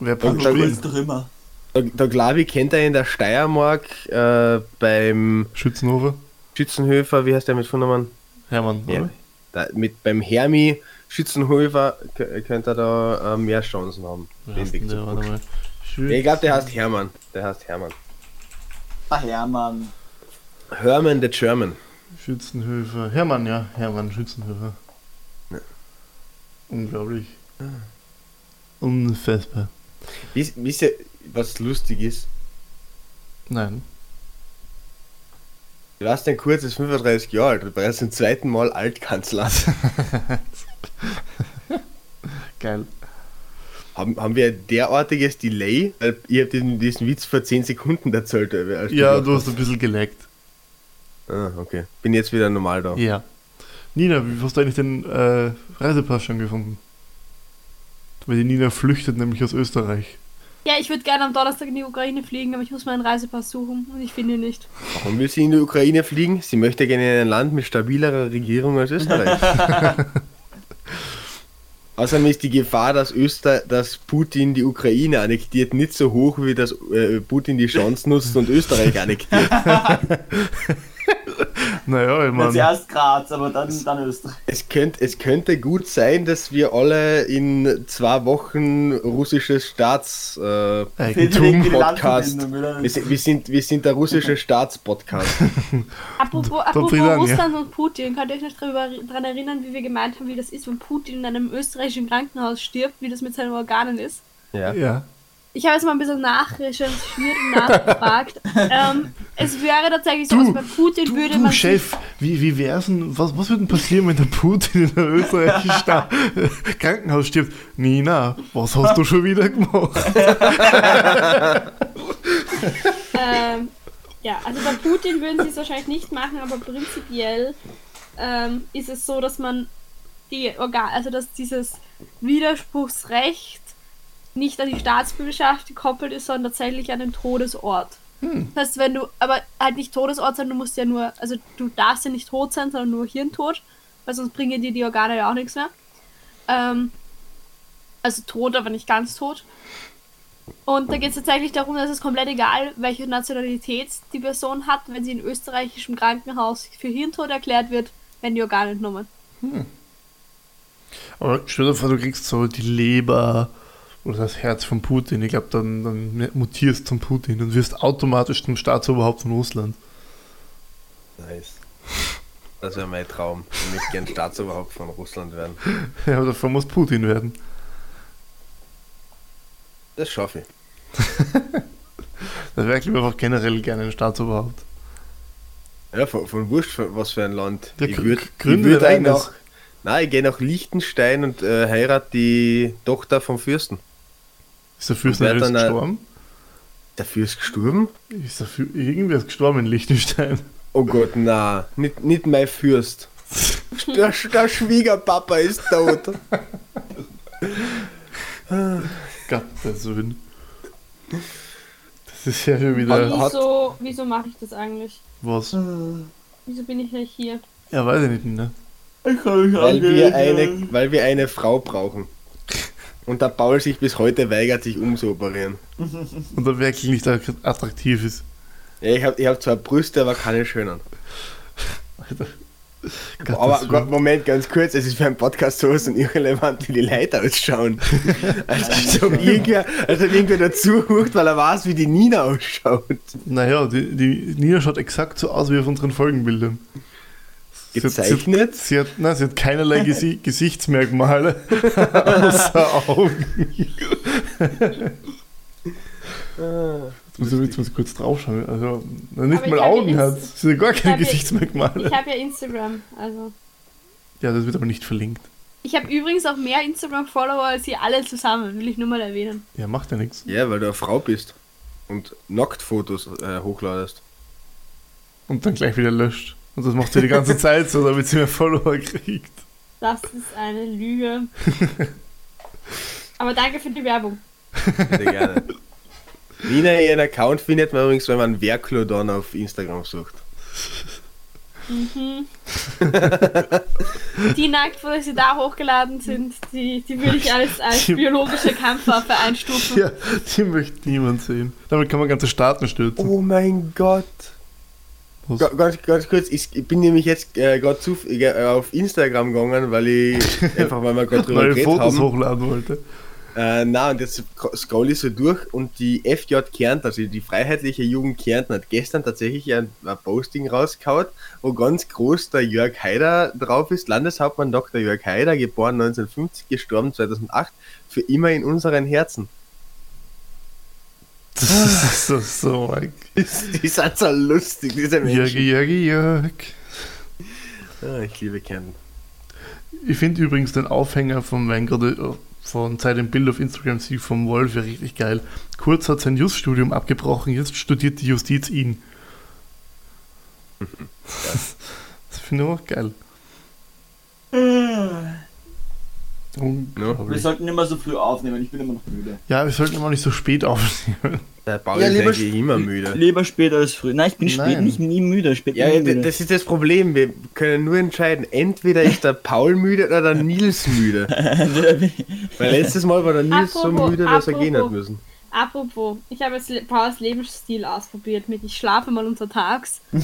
Wer da spielen? doch immer. Der, der Glavi kennt er in der Steiermark äh, beim Schützenhofer. Schützenhöfer, wie heißt der mit Vornamen? Hermann, Ja. Da, mit, beim Hermi Schützenhöfer könnte er da äh, mehr Chancen haben. Den Weg zu der? Ich glaube, der heißt Hermann. Der heißt Hermann. Ah, Hermann. Hermann the German. Schützenhöfer. Hermann, ja. Hermann Schützenhöfer. Ja. Unglaublich. Unfassbar. Wisst, wisst ihr, was lustig ist? Nein. Du warst ein kurzes 35 Jahre alt, du bereits zum zweiten Mal Altkanzler. Geil. Haben, haben wir ein derartiges Delay? Weil Ich habe diesen, diesen Witz vor 10 Sekunden erzählt. äh, als Ja, du hast ein bisschen geleckt. Ah, okay. Bin jetzt wieder normal da. Ja. Nina, wie hast du eigentlich den äh, Reisepass schon gefunden? Weil die Nina flüchtet nämlich aus Österreich. Ja, ich würde gerne am Donnerstag in die Ukraine fliegen, aber ich muss meinen Reisepass suchen und ich finde ihn nicht. Warum will sie in die Ukraine fliegen? Sie möchte gerne in ein Land mit stabilerer Regierung als Österreich. Außerdem ist die Gefahr, dass, Öster dass Putin die Ukraine annektiert, nicht so hoch, wie dass äh, Putin die Chance nutzt und Österreich annektiert. Naja, ich Jetzt meine, erst Graz, aber dann, dann Österreich. Es, könnt, es könnte gut sein, dass wir alle in zwei Wochen russisches Staats... Äh, wir, sind, wir, sind, wir sind der russische Staatspodcast. Apropos, apropos. Russland und Putin, könnt ihr euch noch daran erinnern, wie wir gemeint haben, wie das ist, wenn Putin in einem österreichischen Krankenhaus stirbt, wie das mit seinen Organen ist? Ja. Ja. Ich habe jetzt mal ein bisschen nachrecherchiert und nachgefragt. ähm, es wäre tatsächlich so, Du, also bei Putin Du, würde du man Chef, wie, wie wär's denn, was, was würde denn passieren, wenn der Putin in der österreichischen Sta Krankenhaus stirbt? Nina, was hast du schon wieder gemacht? Ähm, ja, also bei Putin würden sie es wahrscheinlich nicht machen, aber prinzipiell ähm, ist es so, dass man die Organ, also dass dieses Widerspruchsrecht nicht an die Staatsbürgerschaft gekoppelt ist, sondern tatsächlich an den Todesort. Das heißt, wenn du, aber halt nicht Todesort, sondern du musst ja nur, also du darfst ja nicht tot sein, sondern nur Hirntod, weil sonst bringen dir die Organe ja auch nichts mehr. Ähm, also tot, aber nicht ganz tot. Und da geht es tatsächlich darum, dass es komplett egal, welche Nationalität die Person hat, wenn sie in österreichischem Krankenhaus für Hirntod erklärt wird, werden die Organe entnommen. Aber stell dir vor, du kriegst so die Leber oder das Herz von Putin. Ich glaube, dann, dann mutierst zum Putin und wirst automatisch zum Staatsoberhaupt von Russland. Nice. Das wäre mein Traum. Ich möchte gern Staatsoberhaupt von Russland werden. Ja, aber davon muss Putin werden. Das schaffe ich. Das wäre ich einfach generell gerne ein Staatsoberhaupt. Ja, von, von Wurscht, von was für ein Land. Ja, ich würde würd auch Nein, ich gehe nach Liechtenstein und äh, heirat die Tochter vom Fürsten. Ist der Fürst nicht gestorben? Der Fürst gestorben? Ist der Fü Irgendwer ist gestorben in Liechtenstein. Oh Gott, na, nicht, nicht mein Fürst. Der, der Schwiegerpapa ist tot. Gottes Willen. Das ist ja schon wieder. Wieso, wieso mache ich das eigentlich? Was? Wieso bin ich nicht hier? Ja, weiß ich nicht, ne? Ich kann mich Weil wir, eine, weil wir eine Frau brauchen. Und der Paul sich bis heute weigert, sich umzuoperieren. Und der wirklich nicht attraktiv ist. Ja, ich habe ich hab zwar Brüste, aber keine schönen. Alter. Gottes Aber. Gott, Moment, ganz kurz, es ist für einen Podcast sowas und irrelevant, wie die Leute ausschauen. Also, als ob irgendwer, als ob irgendwer dazu hucht, weil er weiß, wie die Nina ausschaut. Naja, die, die Nina schaut exakt so aus wie auf unseren Folgenbildern. Sie hat- Gezeichnet? Sie hat, sie hat, nein, sie hat keinerlei Gesi Gesichtsmerkmale außer Augen. Jetzt muss, ich, jetzt muss ich kurz draufschauen. Also, nicht Aber mal ich hab ja Augen hat. Sie hat gar Ich keine ja- Gesichtsmerkmale. Ich habe ja Instagram, also. Ja, das wird aber nicht verlinkt. Ich habe übrigens auch mehr Instagram-Follower als ihr alle zusammen, will ich nur mal erwähnen. Ja, macht ja nichts. Ja, weil du eine Frau bist und Nacktfotos äh, hochladest. Und dann gleich wieder löscht. Und das macht sie die ganze Zeit so, damit sie mehr Follower kriegt. Das ist eine Lüge. Aber danke für die Werbung. Sehr gerne. Nina, ihren Account findet man übrigens, wenn man Werklodon auf Instagram sucht. Mhm. die Nacktfotos, die da hochgeladen sind, die, die würde ich als, als Die- biologische Kampfwaffe einstufen. Ja, die möchte niemand sehen. Damit kann man ganze Staaten stürzen. Oh mein Gott. Ganz, ganz kurz, ich, bin nämlich jetzt äh, gerade zu äh, auf Instagram gegangen, weil ich einfach, weil wir gerade drüber Weil ich Fotos haben. hochladen wollte. Äh, na, und jetzt scroll ich so durch und die FJ Kärnten, also die Freiheitliche Jugend Kärnten, hat gestern tatsächlich ein, ein Posting rausgehauen, wo ganz groß der Jörg Haider drauf ist. Landeshauptmann Dr. Jörg Haider, geboren 1950, gestorben 2008, für immer in unseren Herzen. Das ist so, so ein Die sind so lustig, diese Menschen. Jörgi, Jörgi, Jörg. Ah, ich liebe Kärnten. Ich finde übrigens den Aufhänger vom Vanguard von Zeit im Bild auf Instagram sie vom Wolf ja richtig geil. Kurz hat sein Just-Studium abgebrochen, jetzt studiert die Justiz ihn. Das finde ich auch geil. Wir Unglaublich. sollten immer so früh aufnehmen, ich bin immer noch müde. Ja, wir sollten immer nicht so spät aufnehmen. Der Paul Ja, ist eigentlich immer müde. Lieber spät als früh. Nein, ich bin spät Nein. nicht nie müde. Spät Ja, nie müde. das ist das Problem. Wir können nur entscheiden, entweder ist der Paul müde oder der Nils müde. Weil letztes Mal war der Nils so Apropos- müde, dass er gehen hat apropos. müssen. Apropos, ich habe jetzt Pauls Lebensstil ausprobiert mit ich schlafe mal untertags.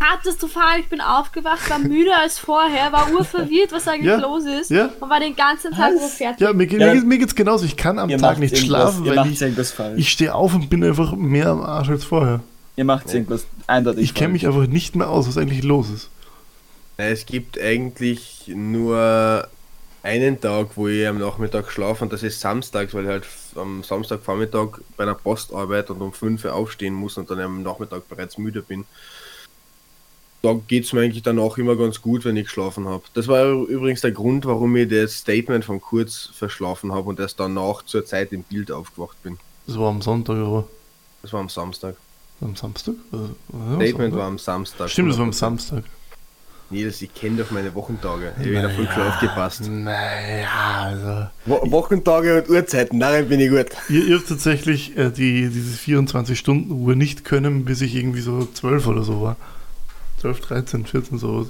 Katastrophal, ich bin aufgewacht, war müder als vorher, war urverwirrt, was eigentlich Ja, los ist ja. und war den ganzen Tag nur fertig. Ja, mir, geht- Ja. mir, geht- mir geht's genauso. Ich kann am ihr Tag nicht schlafen, ihr weil macht ich, irgendwas falsch. ich stehe auf und bin einfach mehr am Arsch als vorher. ihr macht irgendwas eindeutig Ich kenne mich einfach nicht mehr aus, was eigentlich los ist. Es gibt eigentlich nur einen Tag, wo ich am Nachmittag schlafe und das ist samstags, weil halt am Samstagvormittag bei der Post arbeite und um 5 Uhr aufstehen muss und dann am Nachmittag bereits müde bin. Da geht es mir eigentlich danach immer ganz gut, wenn ich geschlafen habe. Das war übrigens der Grund, warum ich das Statement von Kurz verschlafen habe und erst danach zur Zeit im Bild aufgewacht bin. Das war am Sonntag, aber Das war am Samstag. am Samstag? Oder- oder am Statement Sonntag? war am Samstag. Stimmt, das war am Samstag. Nils, ich kenne doch meine Wochentage. Ich habe wieder voll klar aufgepasst. Naja, also. Wo Wochentage und Uhrzeiten, darin bin ich gut. Ihr, ihr habt tatsächlich äh, die, diese 24-Stunden-Uhr nicht können, bis ich irgendwie so 12 oder so war. 12, 13, 14, sowas.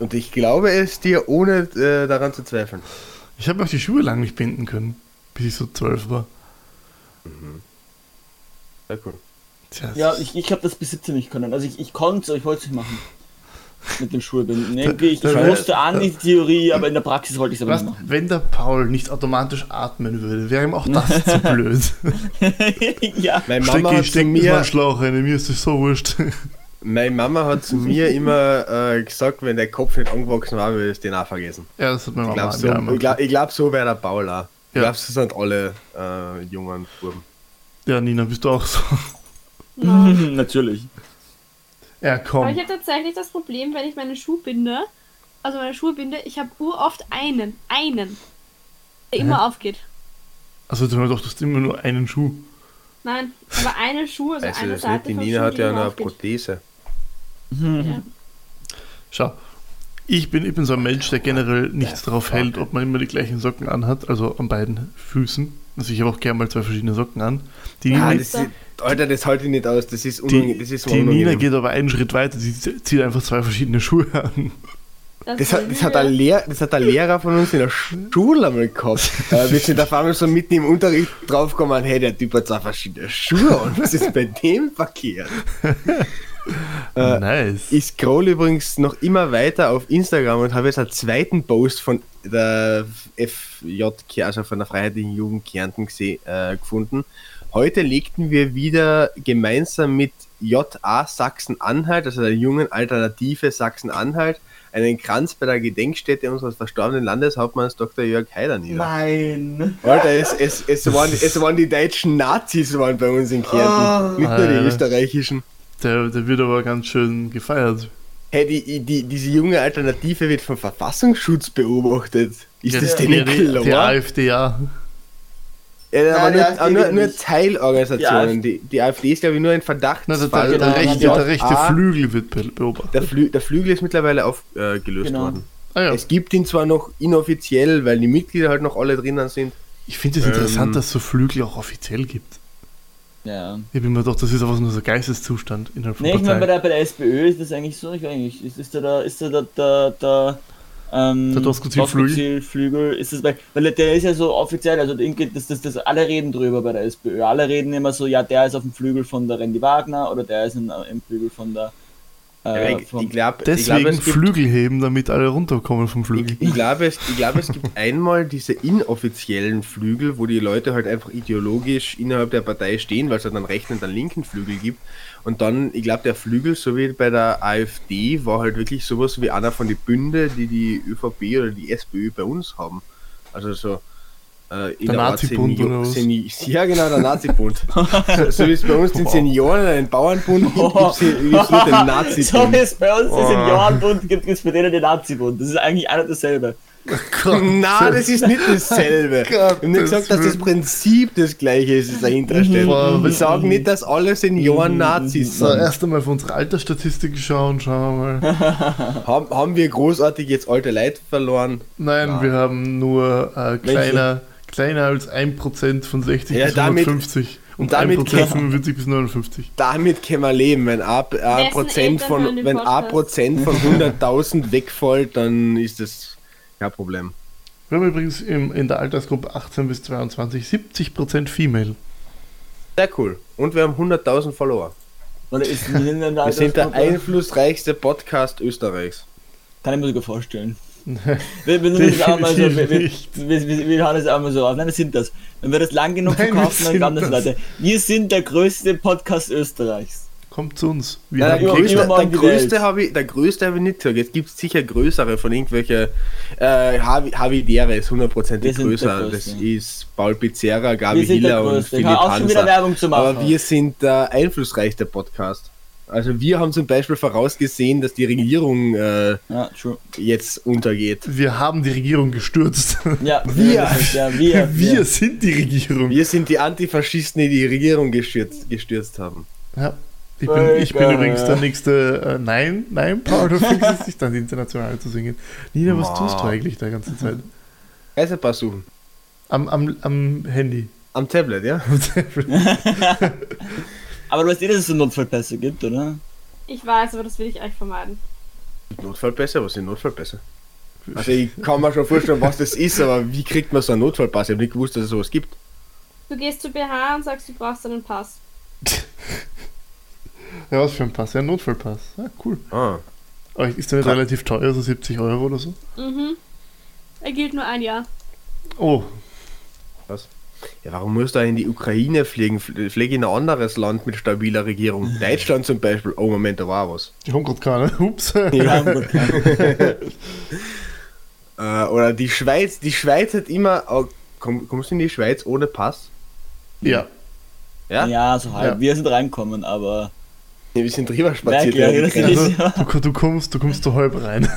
Und ich glaube es dir, ohne äh, daran zu zweifeln. Ich habe auch die Schuhe lang nicht binden können, bis ich so 12 war. Sehr cool. Tja, Ja, ich, ich habe das bis 17 nicht können. Also ich, ich konnte es, aber ich wollte es nicht machen. Mit dem Schulbinden. Irgendwie, ich, Da- ich wusste an die Theorie, aber in der Praxis wollte ich es aber was, nicht machen. wenn der Paul nicht automatisch atmen würde, wäre ihm auch das zu blöd. ja. Meine Mama, Stecke, hat zu steck mir einen Schlauch rein, mir ist das so wurscht. meine Mama hat zu mir immer äh, gesagt, wenn der Kopf nicht angewachsen war, würde ich den auch vergessen. ja, das hat meine Ich Mama glaube, so, ich glaub, ich glaub, so wäre der Paul auch. Ich Ja. glaube, so sind alle äh, jungen Buben. Ja, Nina, bist du auch so? Natürlich. Ja, Aber komm. ich habe tatsächlich das Problem, wenn ich meine Schuhe binde, also meine Schuhe binde, ich habe uroft einen, einen, der immer aufgeht. Also du doch, du hast immer nur einen Schuh. Nein, aber eine Schuh, also Weißt du eine das Seite nicht? Die Nina Schuh, hat ja eine aufgeht. Prothese. Ja. Schau, ich bin, ich bin so ein Mensch, der generell nichts darauf hält, ob man immer die gleichen Socken anhat, also an beiden Füßen. Also ich habe auch gerne mal zwei verschiedene Socken an. Die Ah, Nina, das ist, Alter, das halte ich nicht aus. Das ist, die, unangenehm. das ist die Nina geht aber einen Schritt weiter, sie zieht einfach zwei verschiedene Schuhe an. Das hat, das, hat ein Lehr, das hat ein Lehrer von uns in der Schule einmal gehabt. äh, wir sind auf einmal so mitten im Unterricht draufgekommen, hey, der Typ hat zwei verschiedene Schuhe und was ist bei dem verkehrt? Äh, nice. Ich scroll übrigens noch immer weiter auf Instagram und habe jetzt einen zweiten Post von der FJK, also von der Freiheitlichen Jugend Kärnten äh, gefunden. Heute legten wir wieder gemeinsam mit JA Sachsen-Anhalt, also der jungen Alternative Sachsen-Anhalt, einen Kranz bei der Gedenkstätte unseres verstorbenen Landeshauptmanns Dr. Jörg Haider nieder. Nein. Alter, es, es, es, waren, es waren die deutschen Nazis waren bei uns in Kärnten, nicht nur die österreichischen. Der, der wird aber ganz schön gefeiert. Hey, die, die, diese junge Alternative wird vom Verfassungsschutz beobachtet. Ist Ja, das die, denen die, die klar? AfD, ja. Ja, aber nur, aber nur, nur. Teilorganisationen. Die, die AfD ist, glaube ich, nur ein Na, der, der, der, rechte, der rechte. Flügel wird be beobachtet. Der, Flü der Flügel ist mittlerweile aufgelöst äh, Genau. worden. Ah, ja. Es gibt ihn zwar noch inoffiziell, weil die Mitglieder halt noch alle drinnen sind. Ich finde es interessant, Ähm. dass es so Flügel auch offiziell gibt. Ja. Ich bin mir doch, das ist einfach nur so ein Geisteszustand innerhalb von Nee, ich meine, bei bei der SPÖ ist das eigentlich so, ich weiß nicht, ist, ist da der, ist da der, der, ähm? Doskozil-Flügel, ist das, weil, weil der ist ja so offiziell, also das, das, das, alle reden drüber bei der SPÖ, alle reden immer so, ja, der ist auf dem Flügel von der Randy Wagner oder der ist in, im Flügel von der, äh, Ja, ich ich glaube, Deswegen glaub, es gibt Flügel heben, damit alle runterkommen vom Flügel. Ich, ich, glaube, es, ich glaube, es gibt einmal diese inoffiziellen Flügel, wo die Leute halt einfach ideologisch innerhalb der Partei stehen, weil es halt einen rechten und einen linken Flügel gibt. Und dann, ich glaube, der Flügel, so wie bei der AfD, war halt wirklich sowas wie einer von den Bünde, die die ÖVP oder die SPÖ bei uns haben. Also so. Äh, in Der Art Nazi-Bund oder was? Seni ja, genau, der Nazi-Bund. so, so wie es bei uns den Senioren einen Bauernbund gibt, gibt es nur den so Nazi-Bund. wie es bei uns den Seniorenbund gibt, gibt es bei denen den Nazi-Bund. Das ist eigentlich einer dasselbe. Na, das ist nicht dasselbe. Ich habe nur gesagt, dass das Prinzip das gleiche ist, das dahinter steht. Boah, Wir sagen nicht, dass alle Senioren Nazis So, sind. erst einmal auf unsere Altersstatistik schauen, schauen wir mal. Haben, haben wir großartig jetzt alte Leute verloren? Nein, Ja. wir haben nur äh, kleiner, kleiner als 1% von 60 Ja, bis damit- 150 und damit 1% von 45 bis 59. Damit können wir leben. Wenn ein, ein Wessen Prozent von, wenn? Prozent von 100.000 wegfällt, dann ist das kein Problem. Wir haben übrigens im, in der Altersgruppe 18 bis 22 70% Female. Sehr cool. Und wir haben 100.000 Follower. Wir sind der einflussreichste Podcast Österreichs. Kann ich mir sogar vorstellen. Wir, wir, wir, so, wir, wir, wir, wir, wir hauen das auch mal so auf. Nein, das sind das. Wenn wir das lang genug Nein, wir verkaufen, dann das das. Leute. Wir sind der größte Podcast Österreichs. Kommt zu uns. Wir Ja, haben der, über- größte, übermorgen der, größte habe ich, der größte habe ich nicht gesagt. Jetzt gibt es sicher größere von irgendwelche. Äh, Havi, Havidere ist Wir hundertprozentig größer. Größte. Das ist Paul Pizzerra, Gabi Wir Hiller und. Philipp Hanser. Werbung zu machen. Aber wir sind der einflussreichste Podcast. Also wir haben zum Beispiel vorausgesehen, dass die Regierung äh, ja, jetzt untergeht. Wir haben die Regierung gestürzt. Ja, Wir. Ja, wir, Wir sind die Regierung. Wir sind die Antifaschisten, die die Regierung gestürzt, gestürzt haben. Ja. Ich bin, ich bin übrigens der nächste äh, Nein, Nein Part of Fixes, sich dann international zu singen. Nina, was tust du eigentlich der ganze Zeit? Reisepass suchen. Am, am, am Handy. Am Tablet, ja? Aber du weißt eh, dass es so Notfallpässe gibt, oder? Ich weiß, aber das will ich eigentlich vermeiden. Notfallpässe? Was sind Notfallpässe? Also ich kann mir schon vorstellen, was das ist, aber wie kriegt man so einen Notfallpass? Ich habe nicht gewusst, dass es sowas gibt. Du gehst zu BH und sagst, du brauchst einen Pass. Ja, was für ein Pass? Ja, ein Notfallpass. Ja, cool. Ah. Aber ist der nicht relativ teuer, so 70 Euro oder so? Mhm. Er gilt nur ein Jahr. Oh, Ja, warum musst du in die Ukraine fliegen? Fl- Flieg in ein anderes Land mit stabiler Regierung. Deutschland zum Beispiel. Oh, Moment, da war was. die haben gerade keine. Ups. Ja, gut. Äh, oder die Schweiz. Die Schweiz hat immer. Oh, komm, kommst du in die Schweiz ohne Pass? Ja. Ja? ja, so halb. Ja. Wir sind reinkommen, aber Ja, wir sind drüber spaziert. ja, ja, genau. ist- Also, du, du kommst, du kommst so halb rein.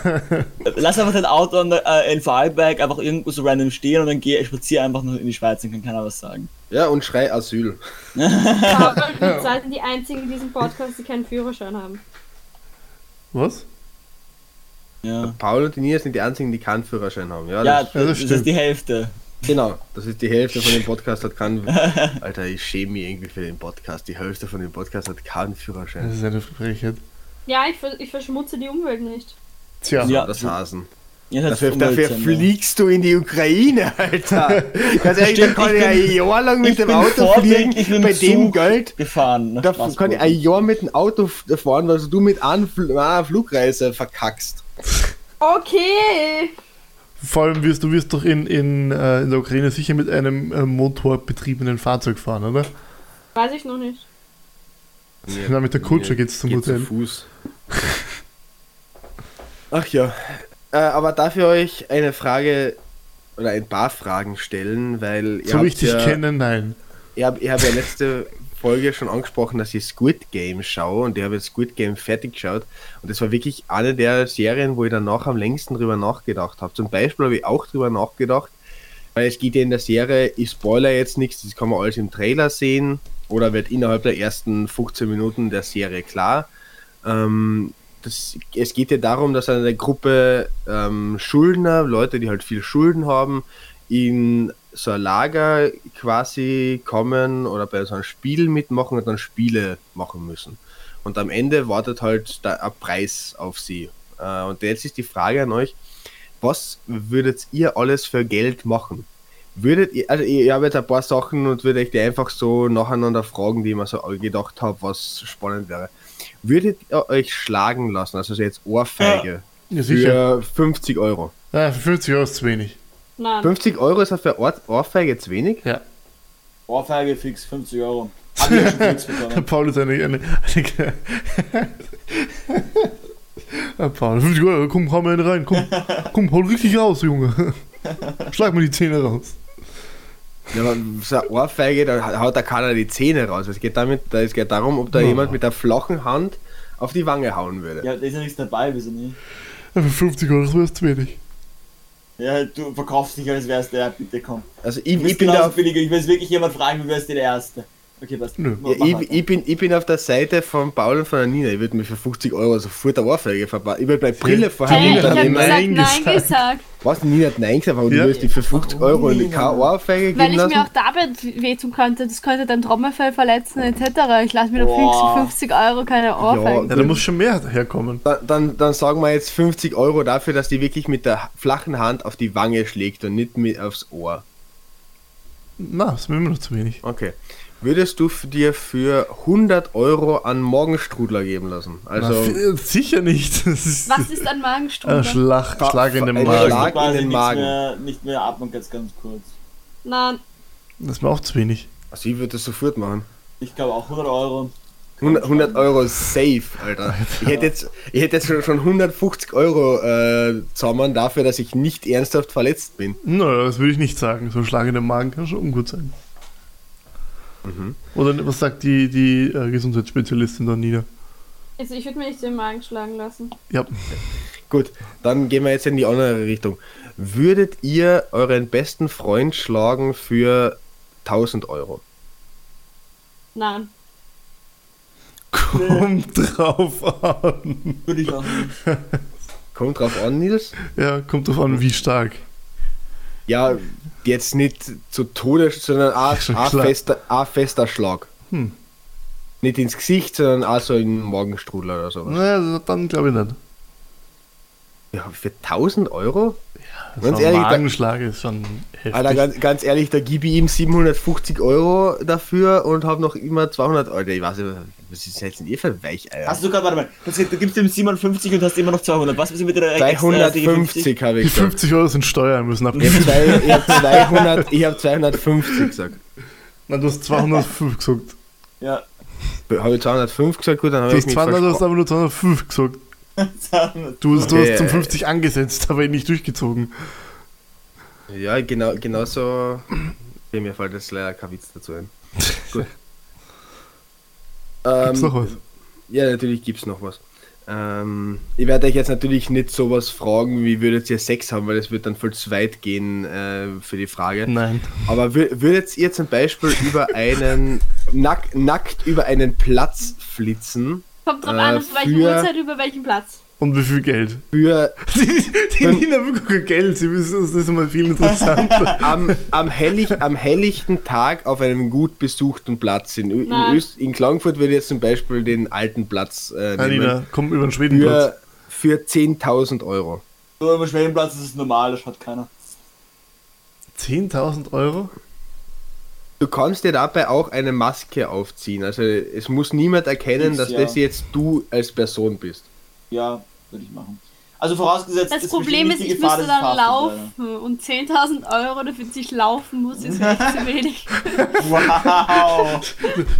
Lass einfach dein Auto an der, äh, in Vorarlberg einfach irgendwo so random stehen und dann geh, spazier einfach noch in die Schweiz, dann kann keiner was sagen. ja, und schrei Asyl. Aber wir sind die einzigen in diesem Podcast, die keinen Führerschein haben. Was? Ja, Paul und die Nia sind die einzigen, die keinen Führerschein haben. Ja, ja, das, ja, das das, stimmt. ist die Hälfte. Genau. Das ist die Hälfte von dem Podcast hat keinen. Alter, ich schäme mich irgendwie für den Podcast. Die Hälfte von dem Podcast hat keinen Das Führerschein. ist eine Frechheit. Ja, ich, ver- ich verschmutze die Umwelt nicht. Tja, Ja. Das Hasen. Ja, das Dafür, dafür fliegst du in die Ukraine, Alter. Ganz ehrlich, da Stimmt, kann ich ich ein Jahr lang mit ich dem Auto fliegen. dem Bei dem Zug Geld. gefahren. Da kann ich Straßburg. ein Jahr mit dem Auto fahren, weil du mit einer Fl einer Flugreise verkackst. Okay. Vor allem wirst du wirst doch in, in, äh, in der Ukraine sicher mit einem äh, motorbetriebenen Fahrzeug fahren, oder? Weiß ich noch nicht. Na, mit der Kutsche geht's zum Geht Hotel. Zu Fuß. Ach ja. Äh, aber darf ich euch eine Frage oder ein paar Fragen stellen, weil ihr So habt richtig ja, kennen, nein. Ich habe ich hab ja letzte Folge schon angesprochen, dass ich Squid Game schaue und ich habe jetzt Squid Game fertig geschaut und das war wirklich eine der Serien, wo ich danach am längsten drüber nachgedacht habe. Zum Beispiel habe ich auch drüber nachgedacht, weil es geht ja in der Serie, ich spoiler jetzt nichts, das kann man alles im Trailer sehen oder wird innerhalb der ersten 15 Minuten der Serie klar. Ähm, das, es geht ja darum, dass eine Gruppe ähm, Schuldner, Leute, die halt viel Schulden haben, in so ein Lager quasi kommen oder bei so einem Spiel mitmachen und dann Spiele machen müssen. Und am Ende wartet halt da ein Preis auf sie. Äh, und jetzt ist die Frage an euch, was würdet ihr alles für Geld machen? Würdet ihr, also ich, ich habe jetzt ein paar Sachen und würde euch die einfach so nacheinander fragen, die ich mir so gedacht habe, was spannend wäre. Würdet ihr euch schlagen lassen, also so jetzt Ohrfeige, Ja, sicher. für 50 Euro? Ja, für 50 Euro ist zu wenig. Nein. 50 Euro ist ja für Ohr Ohrfeige zu wenig? Ja. Ohrfeige fix, 50 Euro. Hab ich ja schon fix bekommen. Paul ist eine. eine, eine ja, Paul, 50 Euro, komm, hau mir einen rein, komm, komm, hol richtig raus, Junge. Schlag mir die Zähne raus. Ja, aber so eine Ohrfeige, da haut da keiner die Zähne raus. Es geht, damit, da- es geht darum, ob da Ja. jemand mit der flachen Hand auf die Wange hauen würde. Ja, da ist ja nichts dabei, wieso nicht? Ja, für 50 Euro wäre es zu wenig. Ja, du verkaufst dich, als wärst der, bitte komm. Also Du ich, ich, bin da auf, billiger. Ich will wirklich jemand fragen, wie wärst du der Erste? Okay, passt. Nö. Ja, ich, ich, bin, ich bin auf der Seite von Paul und von der Nina. Ich würde mir für 50 Euro sofort eine Ohrfeige verbauen. Ich würde meine Brille vorher Hey, ich hat gesagt Nein Nein gesagt. gesagt, Was? Nina hat Nein gesagt, aber Ja. du würdest die für 50 Euro in keine Ohrfeige weil geben ich lassen? mir auch dabei wehtun könnte. Das könnte dein Trommelfell verletzen etc. Ich lasse mir doch Boah. für 50 Euro keine Ohrfeigen. Ja, da muss schon mehr herkommen. dann, dann, dann sagen wir jetzt 50 Euro dafür, dass die wirklich mit der flachen Hand auf die Wange schlägt und nicht mit aufs Ohr. Na, das ist mir immer noch zu wenig. Okay. Würdest du dir für 100 Euro an Morgenstrudler geben lassen? Na, Also f- sicher nicht. Das ist Was ist ein ein Magenstrudel? Schlag, Schlag in den Ein Magen. Schlag in den Magen. Mehr, nicht mehr atmen, ganz, ganz kurz. Nein, Das ist mir auch zu wenig. Also ich würde das sofort machen. Ich glaube auch 100 Euro. 100, 100 Euro safe, Alter. Ich hätte jetzt, ich hätte jetzt schon- schon 150 Euro äh, zusammen dafür, dass ich nicht ernsthaft verletzt bin. Naja, das würde ich nicht sagen. So ein Schlag in den Magen kann schon ungut sein. Mhm. Oder was sagt die, die äh, Gesundheitsspezialistin da nieder? also ich würde mir nicht den Magen schlagen lassen. Ja, Gut, dann gehen wir jetzt in die andere Richtung. Würdet ihr euren besten Freund schlagen für 1000 Euro? Nein. Kommt drauf an. Würde ich auch nicht. Kommt drauf an, Nils. Ja, kommt drauf an, wie stark. Ja, jetzt nicht zu Tode, sondern ein, klar. fester, fester Schlag. Hm. Nicht ins Gesicht, sondern auch so in den Morgenstrudel oder sowas. Na, dann glaube ich nicht. Ja, für 1000 Euro? Ganz ehrlich, da- Magenschlag ist schon heftig. Alter, ganz, ganz ehrlich, da gebe ich ihm 750 Euro dafür und habe noch immer 200 Euro. Ich weiß nicht, was ist jetzt denn ihr für Weicheier? Hast du gerade, warte mal, du du gibst ihm 57 und hast immer noch 200. Was ist mit der extra- 250 habe die ich gesagt. 50 Euro sind Steuern, müssen Ich habe abgeben. ich hab 200, ich hab 250 gesagt. Na, du hast 205 gesagt. Ja. Habe ich 205 gesagt, gut, dann habe ich hast mich 200, du hast aber nur 205 gesagt. 200. Du, hast- du hast zum 50 angesetzt, aber nicht durchgezogen. Ja, genau, genau so. Okay, mir fällt jetzt leider kein Witz dazu ein. Gut. Gibt's Ähm, noch was? Ja, natürlich gibt's noch was. Ähm, ich werde euch jetzt natürlich nicht sowas fragen, wie würdet ihr Sex haben, weil das wird dann voll zu weit gehen äh, für die Frage. Nein. Aber wür- würdet ihr zum Beispiel über einen nack, nackt über einen Platz flitzen Kommt drauf Äh, an, auf welche für- Uhrzeit, über welchen Platz. Und wie viel Geld? für Die, die Nina bekommt kein Geld, sie wissen, das ist immer viel interessanter. am, am, hellig, am helllichten Tag auf einem gut besuchten Platz. In, in. Öst, in Klagenfurt würde ich jetzt zum Beispiel den alten Platz äh, Nein, nehmen. Nina, komm über den Schwedenplatz. Für, für 10.000 Euro. So, im Schwellenplatz ist es normal, das schaut keiner. 10.000 Euro? Du kannst dir dabei auch eine Maske aufziehen. Also es muss niemand erkennen, Fix, dass ja. das jetzt du als Person bist. Ja, würde ich machen. Also vorausgesetzt, Das Problem ist, ich Gefahr, müsste dann laufen und 10.000 Euro dafür, dass ich laufen muss, ist mir echt zu wenig. Wow!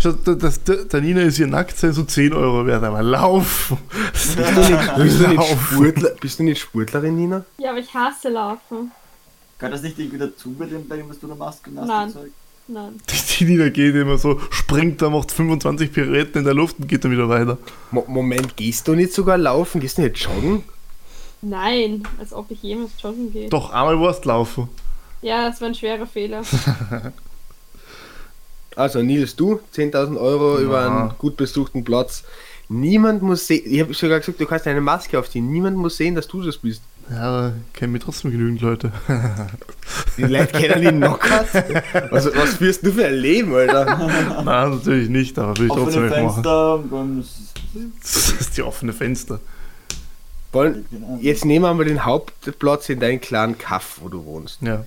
Schau, da- das, der, der Nina ist hier nackt sein, so 10 Euro wert, aber lauf! Bist du nicht, bist du nicht, Lauf. Sportler, bist du nicht Sportlerin, Nina? Ja, aber ich hasse Laufen. Gehört das nicht irgendwie dazu bei dem, bei dem was du da machst, Nein. Gymnastikzeug? Nein. Die, die Nina geht immer so, springt da, macht 25 Pirouetten in der Luft und geht dann wieder weiter. Mo Moment, gehst du nicht sogar laufen? Gehst du nicht joggen? Nein, als ob ich jemals joggen gehe. Doch, einmal warst laufen. Ja, das war ein schwerer Fehler. Also Nils, du, 10.000 Euro Ja. über einen gut besuchten Platz. Niemand muss sehen, ich habe sogar gesagt, du kannst eine Maske aufziehen. Niemand muss sehen, dass du das bist. Ja, aber kennen mir trotzdem genügend Leute. Die Leute kennen den Knockout. Was, was führst du für ein Leben, Alter? Nein, natürlich nicht, aber will ich trotzdem Offene nicht machen. Fenster, ist Das ist die offene Fenster. Wollen, jetzt nehmen wir mal den Hauptplatz in deinen kleinen Kaff, wo du wohnst. Ja.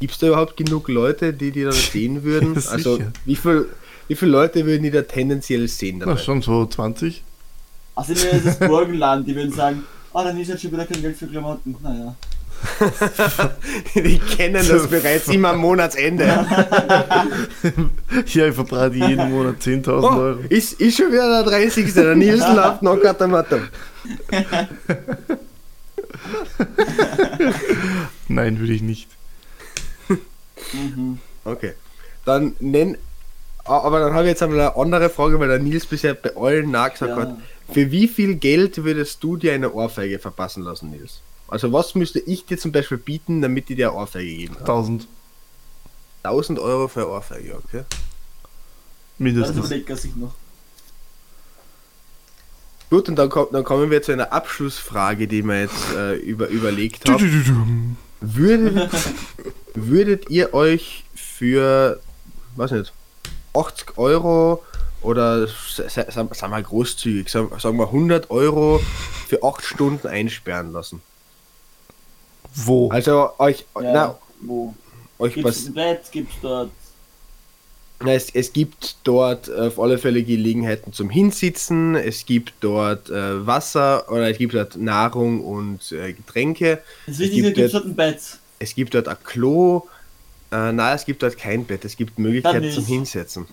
Gibt es da überhaupt genug Leute, die dir dann sehen würden? Ja, also wie viel, wie viele Leute würden die da tendenziell sehen Na, schon so 20. Außerdem ist es Burgenland, die würden sagen, ah, dann ist jetzt schon wieder kein Geld für Klamotten. Naja. die kennen das bereits immer am Monatsende. Ja, ich verbrate jeden Monat 10.000 Oh, Euro. ist, ist schon wieder der 30. Der Nils läuft Knockout am Mathe. Nein, würde ich nicht. Mhm. Okay. Dann nenn. Aber dann habe ich jetzt einmal eine andere Frage, weil der Nils bisher bei allen nachgesagt Ja. hat. Für wie viel Geld würdest du dir eine Ohrfeige verpassen lassen, Nils? Also was müsste ich dir zum Beispiel bieten, damit ich dir eine Ohrfeige geben kann? 1000 1000 Euro für eine Ohrfeige, okay? Das mindestens. überlegt er sich noch. Gut, und dann, kommt, dann kommen wir zu einer Abschlussfrage, die wir jetzt äh, über, überlegt haben. Würdet, würdet ihr euch für, weiß nicht, 80 Euro oder sagen wir mal großzügig, sagen wir 100 Euro für 8 Stunden einsperren lassen? Wo? Also euch, Ja, na, wo? euch Gibt's was, ein Bett, gibt's dort. na, es, es gibt dort auf alle Fälle Gelegenheiten zum Hinsitzen, es gibt dort äh, Wasser oder es gibt dort Nahrung und äh, Getränke, Das Es Wichtigste gibt jetzt- dort ein Bett. es gibt dort ein Klo, äh, nein, es gibt dort kein Bett, es gibt Möglichkeiten zum Hinsetzen.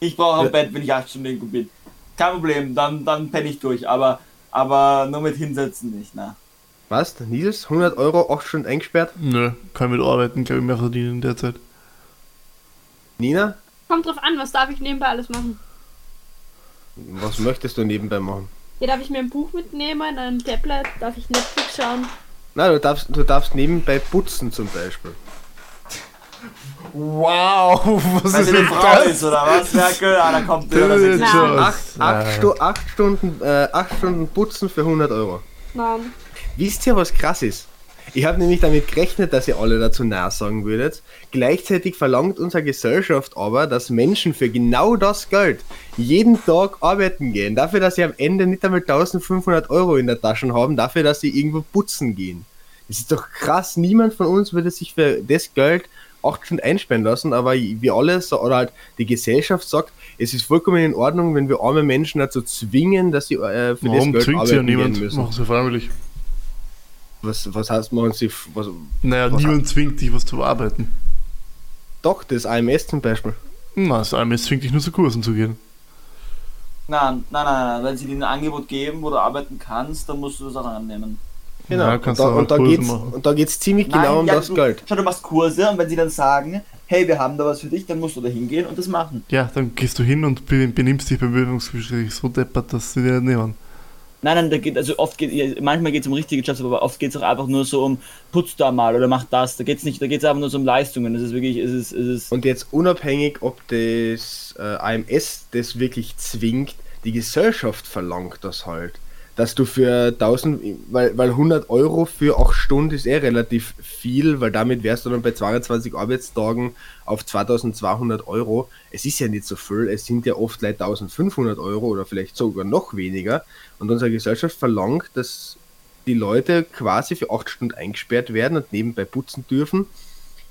Ich brauche ein Ja. Bett, wenn ich acht Stunden irgendwo bin. Kein Problem, dann, dann penne ich durch, aber, aber nur mit hinsetzen nicht, na. Was? Nils? 100 Euro, 8 Stunden eingesperrt? Nö, kann mit arbeiten, glaube ich, mehr verdienen in der Zeit. Nina? Kommt drauf an, was darf ich nebenbei alles machen? Was möchtest du nebenbei machen? Hier darf ich mir ein Buch mitnehmen, ein Tablet, darf ich Netflix schauen. Na, du darfst, du darfst nebenbei putzen zum Beispiel. Wow, was Wenn ist denn Frau das? ist, oder was, Merkel? Ah, da kommt schon- Acht, acht. Stu acht, Stunden, äh, acht Stunden putzen für 100 Euro. Nein. Wisst ihr, was krass ist? Ich habe nämlich damit gerechnet, dass ihr alle dazu nah sagen würdet. Gleichzeitig verlangt unsere Gesellschaft aber, dass Menschen für genau das Geld jeden Tag arbeiten gehen. Dafür, dass sie am Ende nicht einmal 1500 Euro in der Tasche haben, dafür, dass sie irgendwo putzen gehen. Das ist doch krass. Niemand von uns würde sich für das Geld acht Stunden einsperren lassen, aber wir alle, so- oder halt die Gesellschaft sagt, es ist vollkommen in Ordnung, wenn wir arme Menschen dazu zwingen, dass sie äh, für Warum das Geld zwingt sie ja arbeiten niemand? müssen. Machen sie freiwillig. Was, was heißt, machen sie. Was, Naja, Was- niemand zwingt dich, was zu arbeiten. doch, das AMS zum Beispiel. Na, das AMS zwingt dich nur zu Kursen zu gehen. Nein, nein, nein, nein, wenn sie dir ein Angebot geben, wo du arbeiten kannst, dann musst du das auch annehmen. Genau. Ja, und, kannst da, und, da geht's, und da geht's ziemlich genau um ja, das du, Geld. Schau, du machst Kurse und wenn sie dann sagen, hey, wir haben da was für dich, dann musst du da hingehen und das machen. Ja, dann gehst du hin und be- benimmst dich beim Bewerbungsgespräch so deppert, dass sie dir nicht nehmen. Nein, nein, da geht, also oft geht, manchmal geht es um richtige Jobs, aber oft geht es auch einfach nur so um, putz da mal oder mach das. Da geht's nicht, da geht es einfach nur so um Leistungen. Das ist wirklich, es ist, es ist, Und jetzt unabhängig, ob das äh, AMS das wirklich zwingt, die Gesellschaft verlangt das halt. Dass du für 1000, weil, weil 100 Euro für 8 Stunden ist eh relativ viel, weil damit wärst du dann bei 22 Arbeitstagen auf 2200 Euro. Es ist ja nicht so viel, es sind ja oft Leute 1500 Euro oder vielleicht sogar noch weniger. Und unsere Gesellschaft verlangt, dass die Leute quasi für 8 Stunden eingesperrt werden und nebenbei putzen dürfen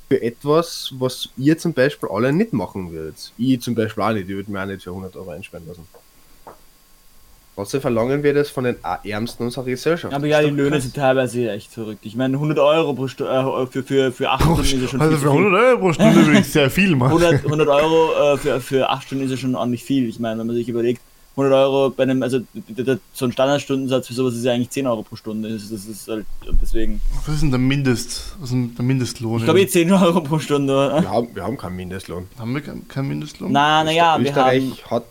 für etwas, was ihr zum Beispiel alle nicht machen würdet. Ich zum Beispiel auch nicht, ich würde mir auch nicht für 100 Euro einsperren lassen. Trotzdem verlangen wir das von den Ärmsten unserer Gesellschaft. aber ja, die Löhne krass. sind teilweise echt verrückt. Ich meine, 100 Euro pro Stu äh, für, für, für 8 Stunden ist ja schon Also viel für zu viel. 100 Euro pro Stunde würde ich sehr viel machen. 100, 100 Euro äh, für, für 8 Stunden ist ja schon ordentlich viel. Ich meine, wenn man sich überlegt, 100 Euro bei einem, also so ein Standardstundensatz für sowas ist ja eigentlich 10 Euro pro Stunde. Das, das ist halt, deswegen. Was ist denn der Mindest, was ist denn der Mindestlohn? Ich glaube, eh 10 Euro pro Stunde. Wir haben, wir haben keinen Mindestlohn. haben wir keinen Mindestlohn? Na, naja, wir Österreich haben, hat.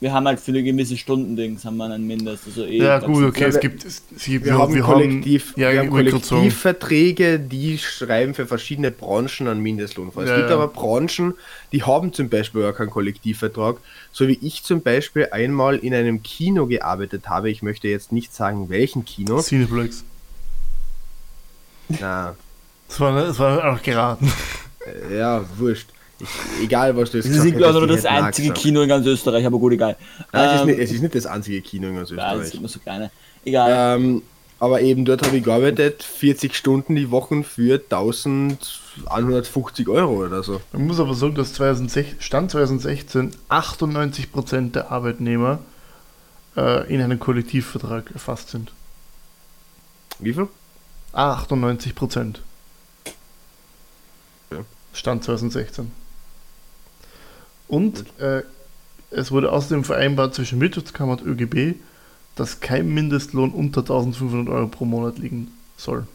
Wir haben halt für eine gewisse Stundendings haben wir einen Mindest. Also eh, ja gut, okay, es wir- gibt, es, sie, Wir, haben Kollektiv, ja, wir haben. Kollektivverträge, die schreiben für verschiedene Branchen einen Mindestlohn vor. Es Ja, gibt ja. aber Branchen, die haben zum Beispiel gar keinen Kollektivvertrag. So wie ich zum Beispiel einmal in einem Kino gearbeitet habe. Ich möchte jetzt nicht sagen, welchen Kino. Cineplex. Na, Das war, das war auch geraten. äh, ja, wurscht. Ich, egal, was du jetzt Das ist gesagt glaube hast, nur ich das einzige gesagt. Kino in ganz Österreich, aber gut, egal. Nein, es, ist Ähm, nicht, es ist nicht das einzige Kino in ganz ja, es Österreich. gibt nur so kleine. Egal. Ähm, aber eben dort habe ich gearbeitet, 40 Stunden die Woche für 1150 Euro oder so. Man muss aber sagen, dass 2016, Stand 2016 98% der Arbeitnehmer äh, in einem Kollektivvertrag erfasst sind. Wie viel? 98 Prozent. Ja. Stand 2016. Und äh, es wurde außerdem vereinbart zwischen Wirtschaftskammer und ÖGB, dass kein Mindestlohn unter 1500 Euro pro Monat liegen soll.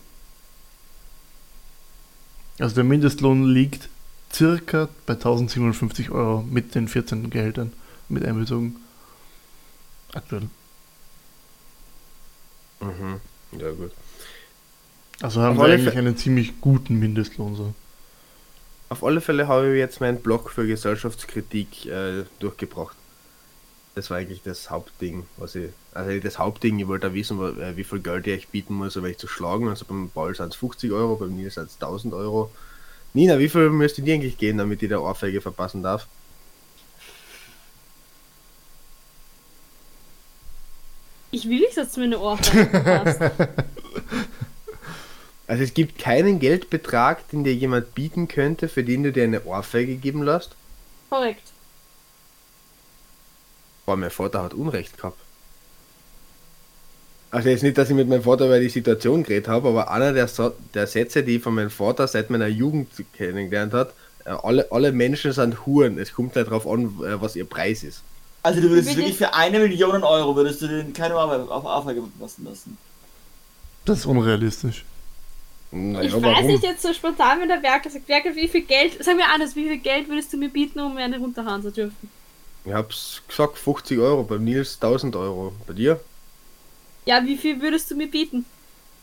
Also der Mindestlohn liegt circa bei 1750 Euro mit den 14 Gehältern mit einbezogen. Aktuell. Mhm. Ja, gut. Also haben wir eigentlich einen ziemlich guten Mindestlohn so. Auf alle Fälle habe ich jetzt meinen Blog für Gesellschaftskritik äh, durchgebracht. Das war eigentlich das Hauptding, was ich. Also das Hauptding, ich wollte wissen, äh, wie viel Geld ich euch bieten muss, um euch zu schlagen. Also beim Paul sind es 50 Euro, beim Nils sind es 1000 Euro. Nina, wie viel müsste die eigentlich gehen, damit ich der Ohrfeige verpassen darf? Ich will nicht, dass du mir eine Ohrfeige hast. Also es gibt keinen Geldbetrag, den dir jemand bieten könnte, für den du dir eine Ohrfeige geben lässt. Korrekt. Boah, mein Vater hat Unrecht gehabt. Also jetzt nicht, dass ich mit meinem Vater über die Situation geredet habe, aber einer der, Sa der Sätze, die ich von meinem Vater seit meiner Jugend kennengelernt hat, äh, alle, alle Menschen sind Huren. Es kommt halt darauf an, äh, was ihr Preis ist. Also du würdest wirklich ich- für eine Million Euro würdest du den keine Auflage auf Auflage lassen lassen. Das ist unrealistisch. Naja, Ich weiß nicht jetzt so spontan, wenn der Werker sagt, Werker, wie viel Geld, sag mir anders, wie viel Geld würdest du mir bieten, um mir eine runterhauen zu dürfen? Ich hab's gesagt, 50 Euro, beim Nils 1000 Euro. Bei dir? Ja, wie viel würdest du mir bieten?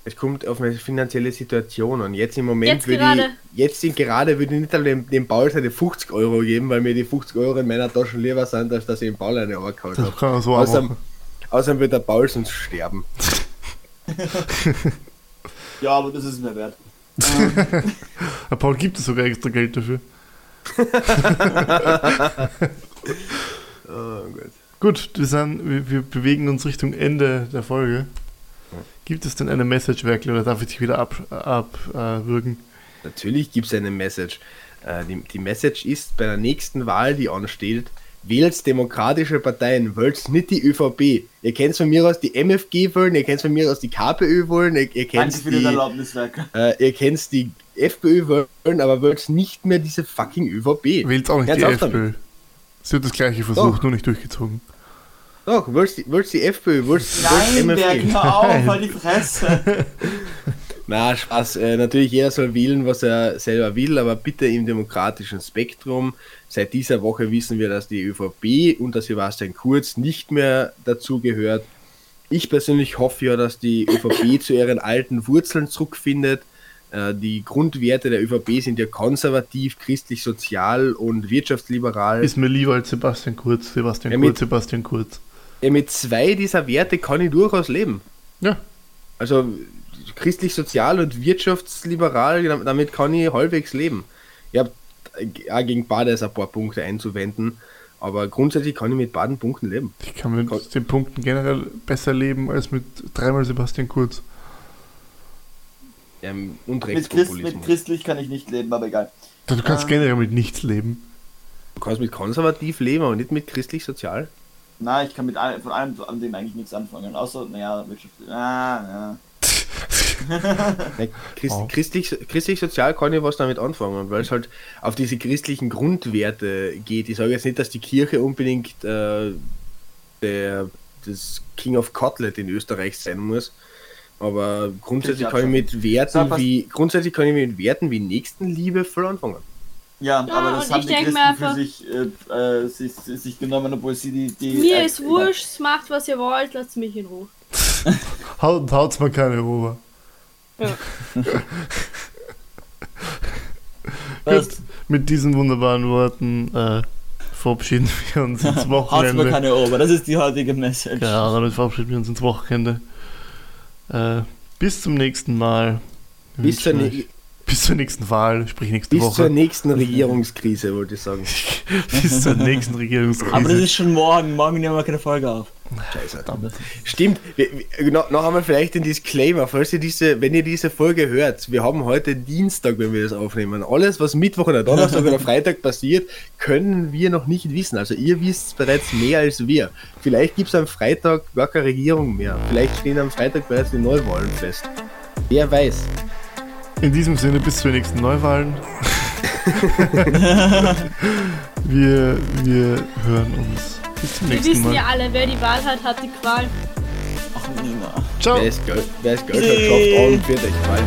Es kommt auf meine finanzielle Situation an. Jetzt im Moment Jetzt würde gerade. ich, jetzt gerade würde ich nicht dem, dem Paul seine 50 Euro geben, weil mir die 50 Euro in meiner Tasche lieber sind, als dass ich dem Paul eine Ohrkarte Das habe. so Außerdem, außerdem wird der Paul sonst sterben. Ja, aber das ist mir wert. Der Paul gibt es sogar extra Geld dafür. Oh Gott. Gut, wir, sind, wir, wir bewegen uns Richtung Ende der Folge. Gibt es denn eine Message, Werkel, oder darf ich dich wieder abwürgen? Ab, äh? Natürlich gibt es eine Message. Äh, die, die Message ist bei der nächsten Wahl, die ansteht, wählt demokratische Parteien, wählt nicht die ÖVP. Ihr kennt von mir aus die MFG wollen, ihr kennt von mir aus die KPÖ wollen, ihr, ihr Danke kennt die, Erlaubniswerk. äh, ihr kennt die FPÖ wollen, aber wählt nicht mehr diese fucking ÖVP. Wählt auch nicht Jetzt die FPÖ. damit. Sie hat das gleiche versucht, Doch. nur nicht durchgezogen. Doch, wählt die, wählt die FPÖ, Nein, wählt Berg, MFG. hör auf, halt die Fresse. Na, Spaß. Äh, natürlich, jeder soll wählen, was er selber will, aber bitte im demokratischen Spektrum. Seit dieser Woche wissen wir, dass die ÖVP unter Sebastian Kurz nicht mehr dazu gehört. Ich persönlich hoffe ja, dass die ÖVP zu ihren alten Wurzeln zurückfindet. Äh, die Grundwerte der ÖVP sind ja konservativ, christlich-sozial und wirtschaftsliberal. Ist mir lieber als Sebastian Kurz. Sebastian Ja, Kurz, mit- Sebastian Kurz. Ja, mit zwei dieser Werte kann ich durchaus leben. Ja, Also christlich-sozial und wirtschaftsliberal, damit kann ich halbwegs leben. Ich habe auch gegen beides ein paar Punkte einzuwenden, aber grundsätzlich kann ich mit beiden Punkten leben. ich kann mit Komm. den Punkten generell besser leben als mit dreimal Sebastian Kurz. Ähm, und Mit, Christ, mit christlich kann ich nicht leben, aber egal. Du kannst Ah. generell mit nichts leben. Du kannst mit konservativ leben, aber nicht mit christlich-sozial. Na, ich kann mit allem, von allem an dem eigentlich nichts anfangen. Außer, naja, Wirtschaft. Ah, ja. Christ, Oh. christlich, christlich-sozial kann ich was damit anfangen, weil es halt auf diese christlichen Grundwerte geht. Ich sage jetzt nicht, dass die Kirche unbedingt äh, der, das King of Cutlet in Österreich sein muss. Aber grundsätzlich Ja, kann ich mit Ja, Werten passt. wie grundsätzlich kann ich mit Werten wie Nächstenliebe voll anfangen. Ja, Ja, aber das haben die Christen mir einfach- für sich, äh, äh, sich, sich genommen, obwohl sie die. die Mir äh, ist wurscht, macht was ihr wollt, lasst mich in Ruhe. Haut, haut's mal keine Ruhe. Ja. Gut, mit diesen wunderbaren Worten äh, verabschieden wir uns ins Wochenende. keine Ober, das ist die heutige Message. Ja, damit verabschieden wir uns ins Wochenende. Äh, bis zum nächsten Mal. Bis zur, ne bis zur nächsten Wahl, sprich nächste bis zur Woche. nächsten Regierungskrise, wollte ich sagen. bis zur nächsten Regierungskrise. Aber das ist schon morgen, morgen nehmen wir keine Folge auf. Scheiße. Stimmt, wir, wir, noch, noch einmal vielleicht den Disclaimer, falls ihr diese, wenn ihr diese Folge hört, wir haben heute Dienstag, wenn wir das aufnehmen. Alles, was Mittwoch oder Donnerstag oder Freitag passiert, können wir noch nicht wissen. Also ihr wisst bereits mehr als wir. Vielleicht gibt es am Freitag gar keine Regierung mehr. Vielleicht stehen am Freitag bereits die Neuwahlen fest. Wer weiß. In diesem Sinne, bis zur nächsten Neuwahlen. wir, wir hören uns. Bis zum Wir nächsten wissen Mal. ja alle, wer die Wahl hat, hat die Qual. Ach, Nina. Ciao. Wer es Geld, wer es Geld hat, schafft an und wird echt bald.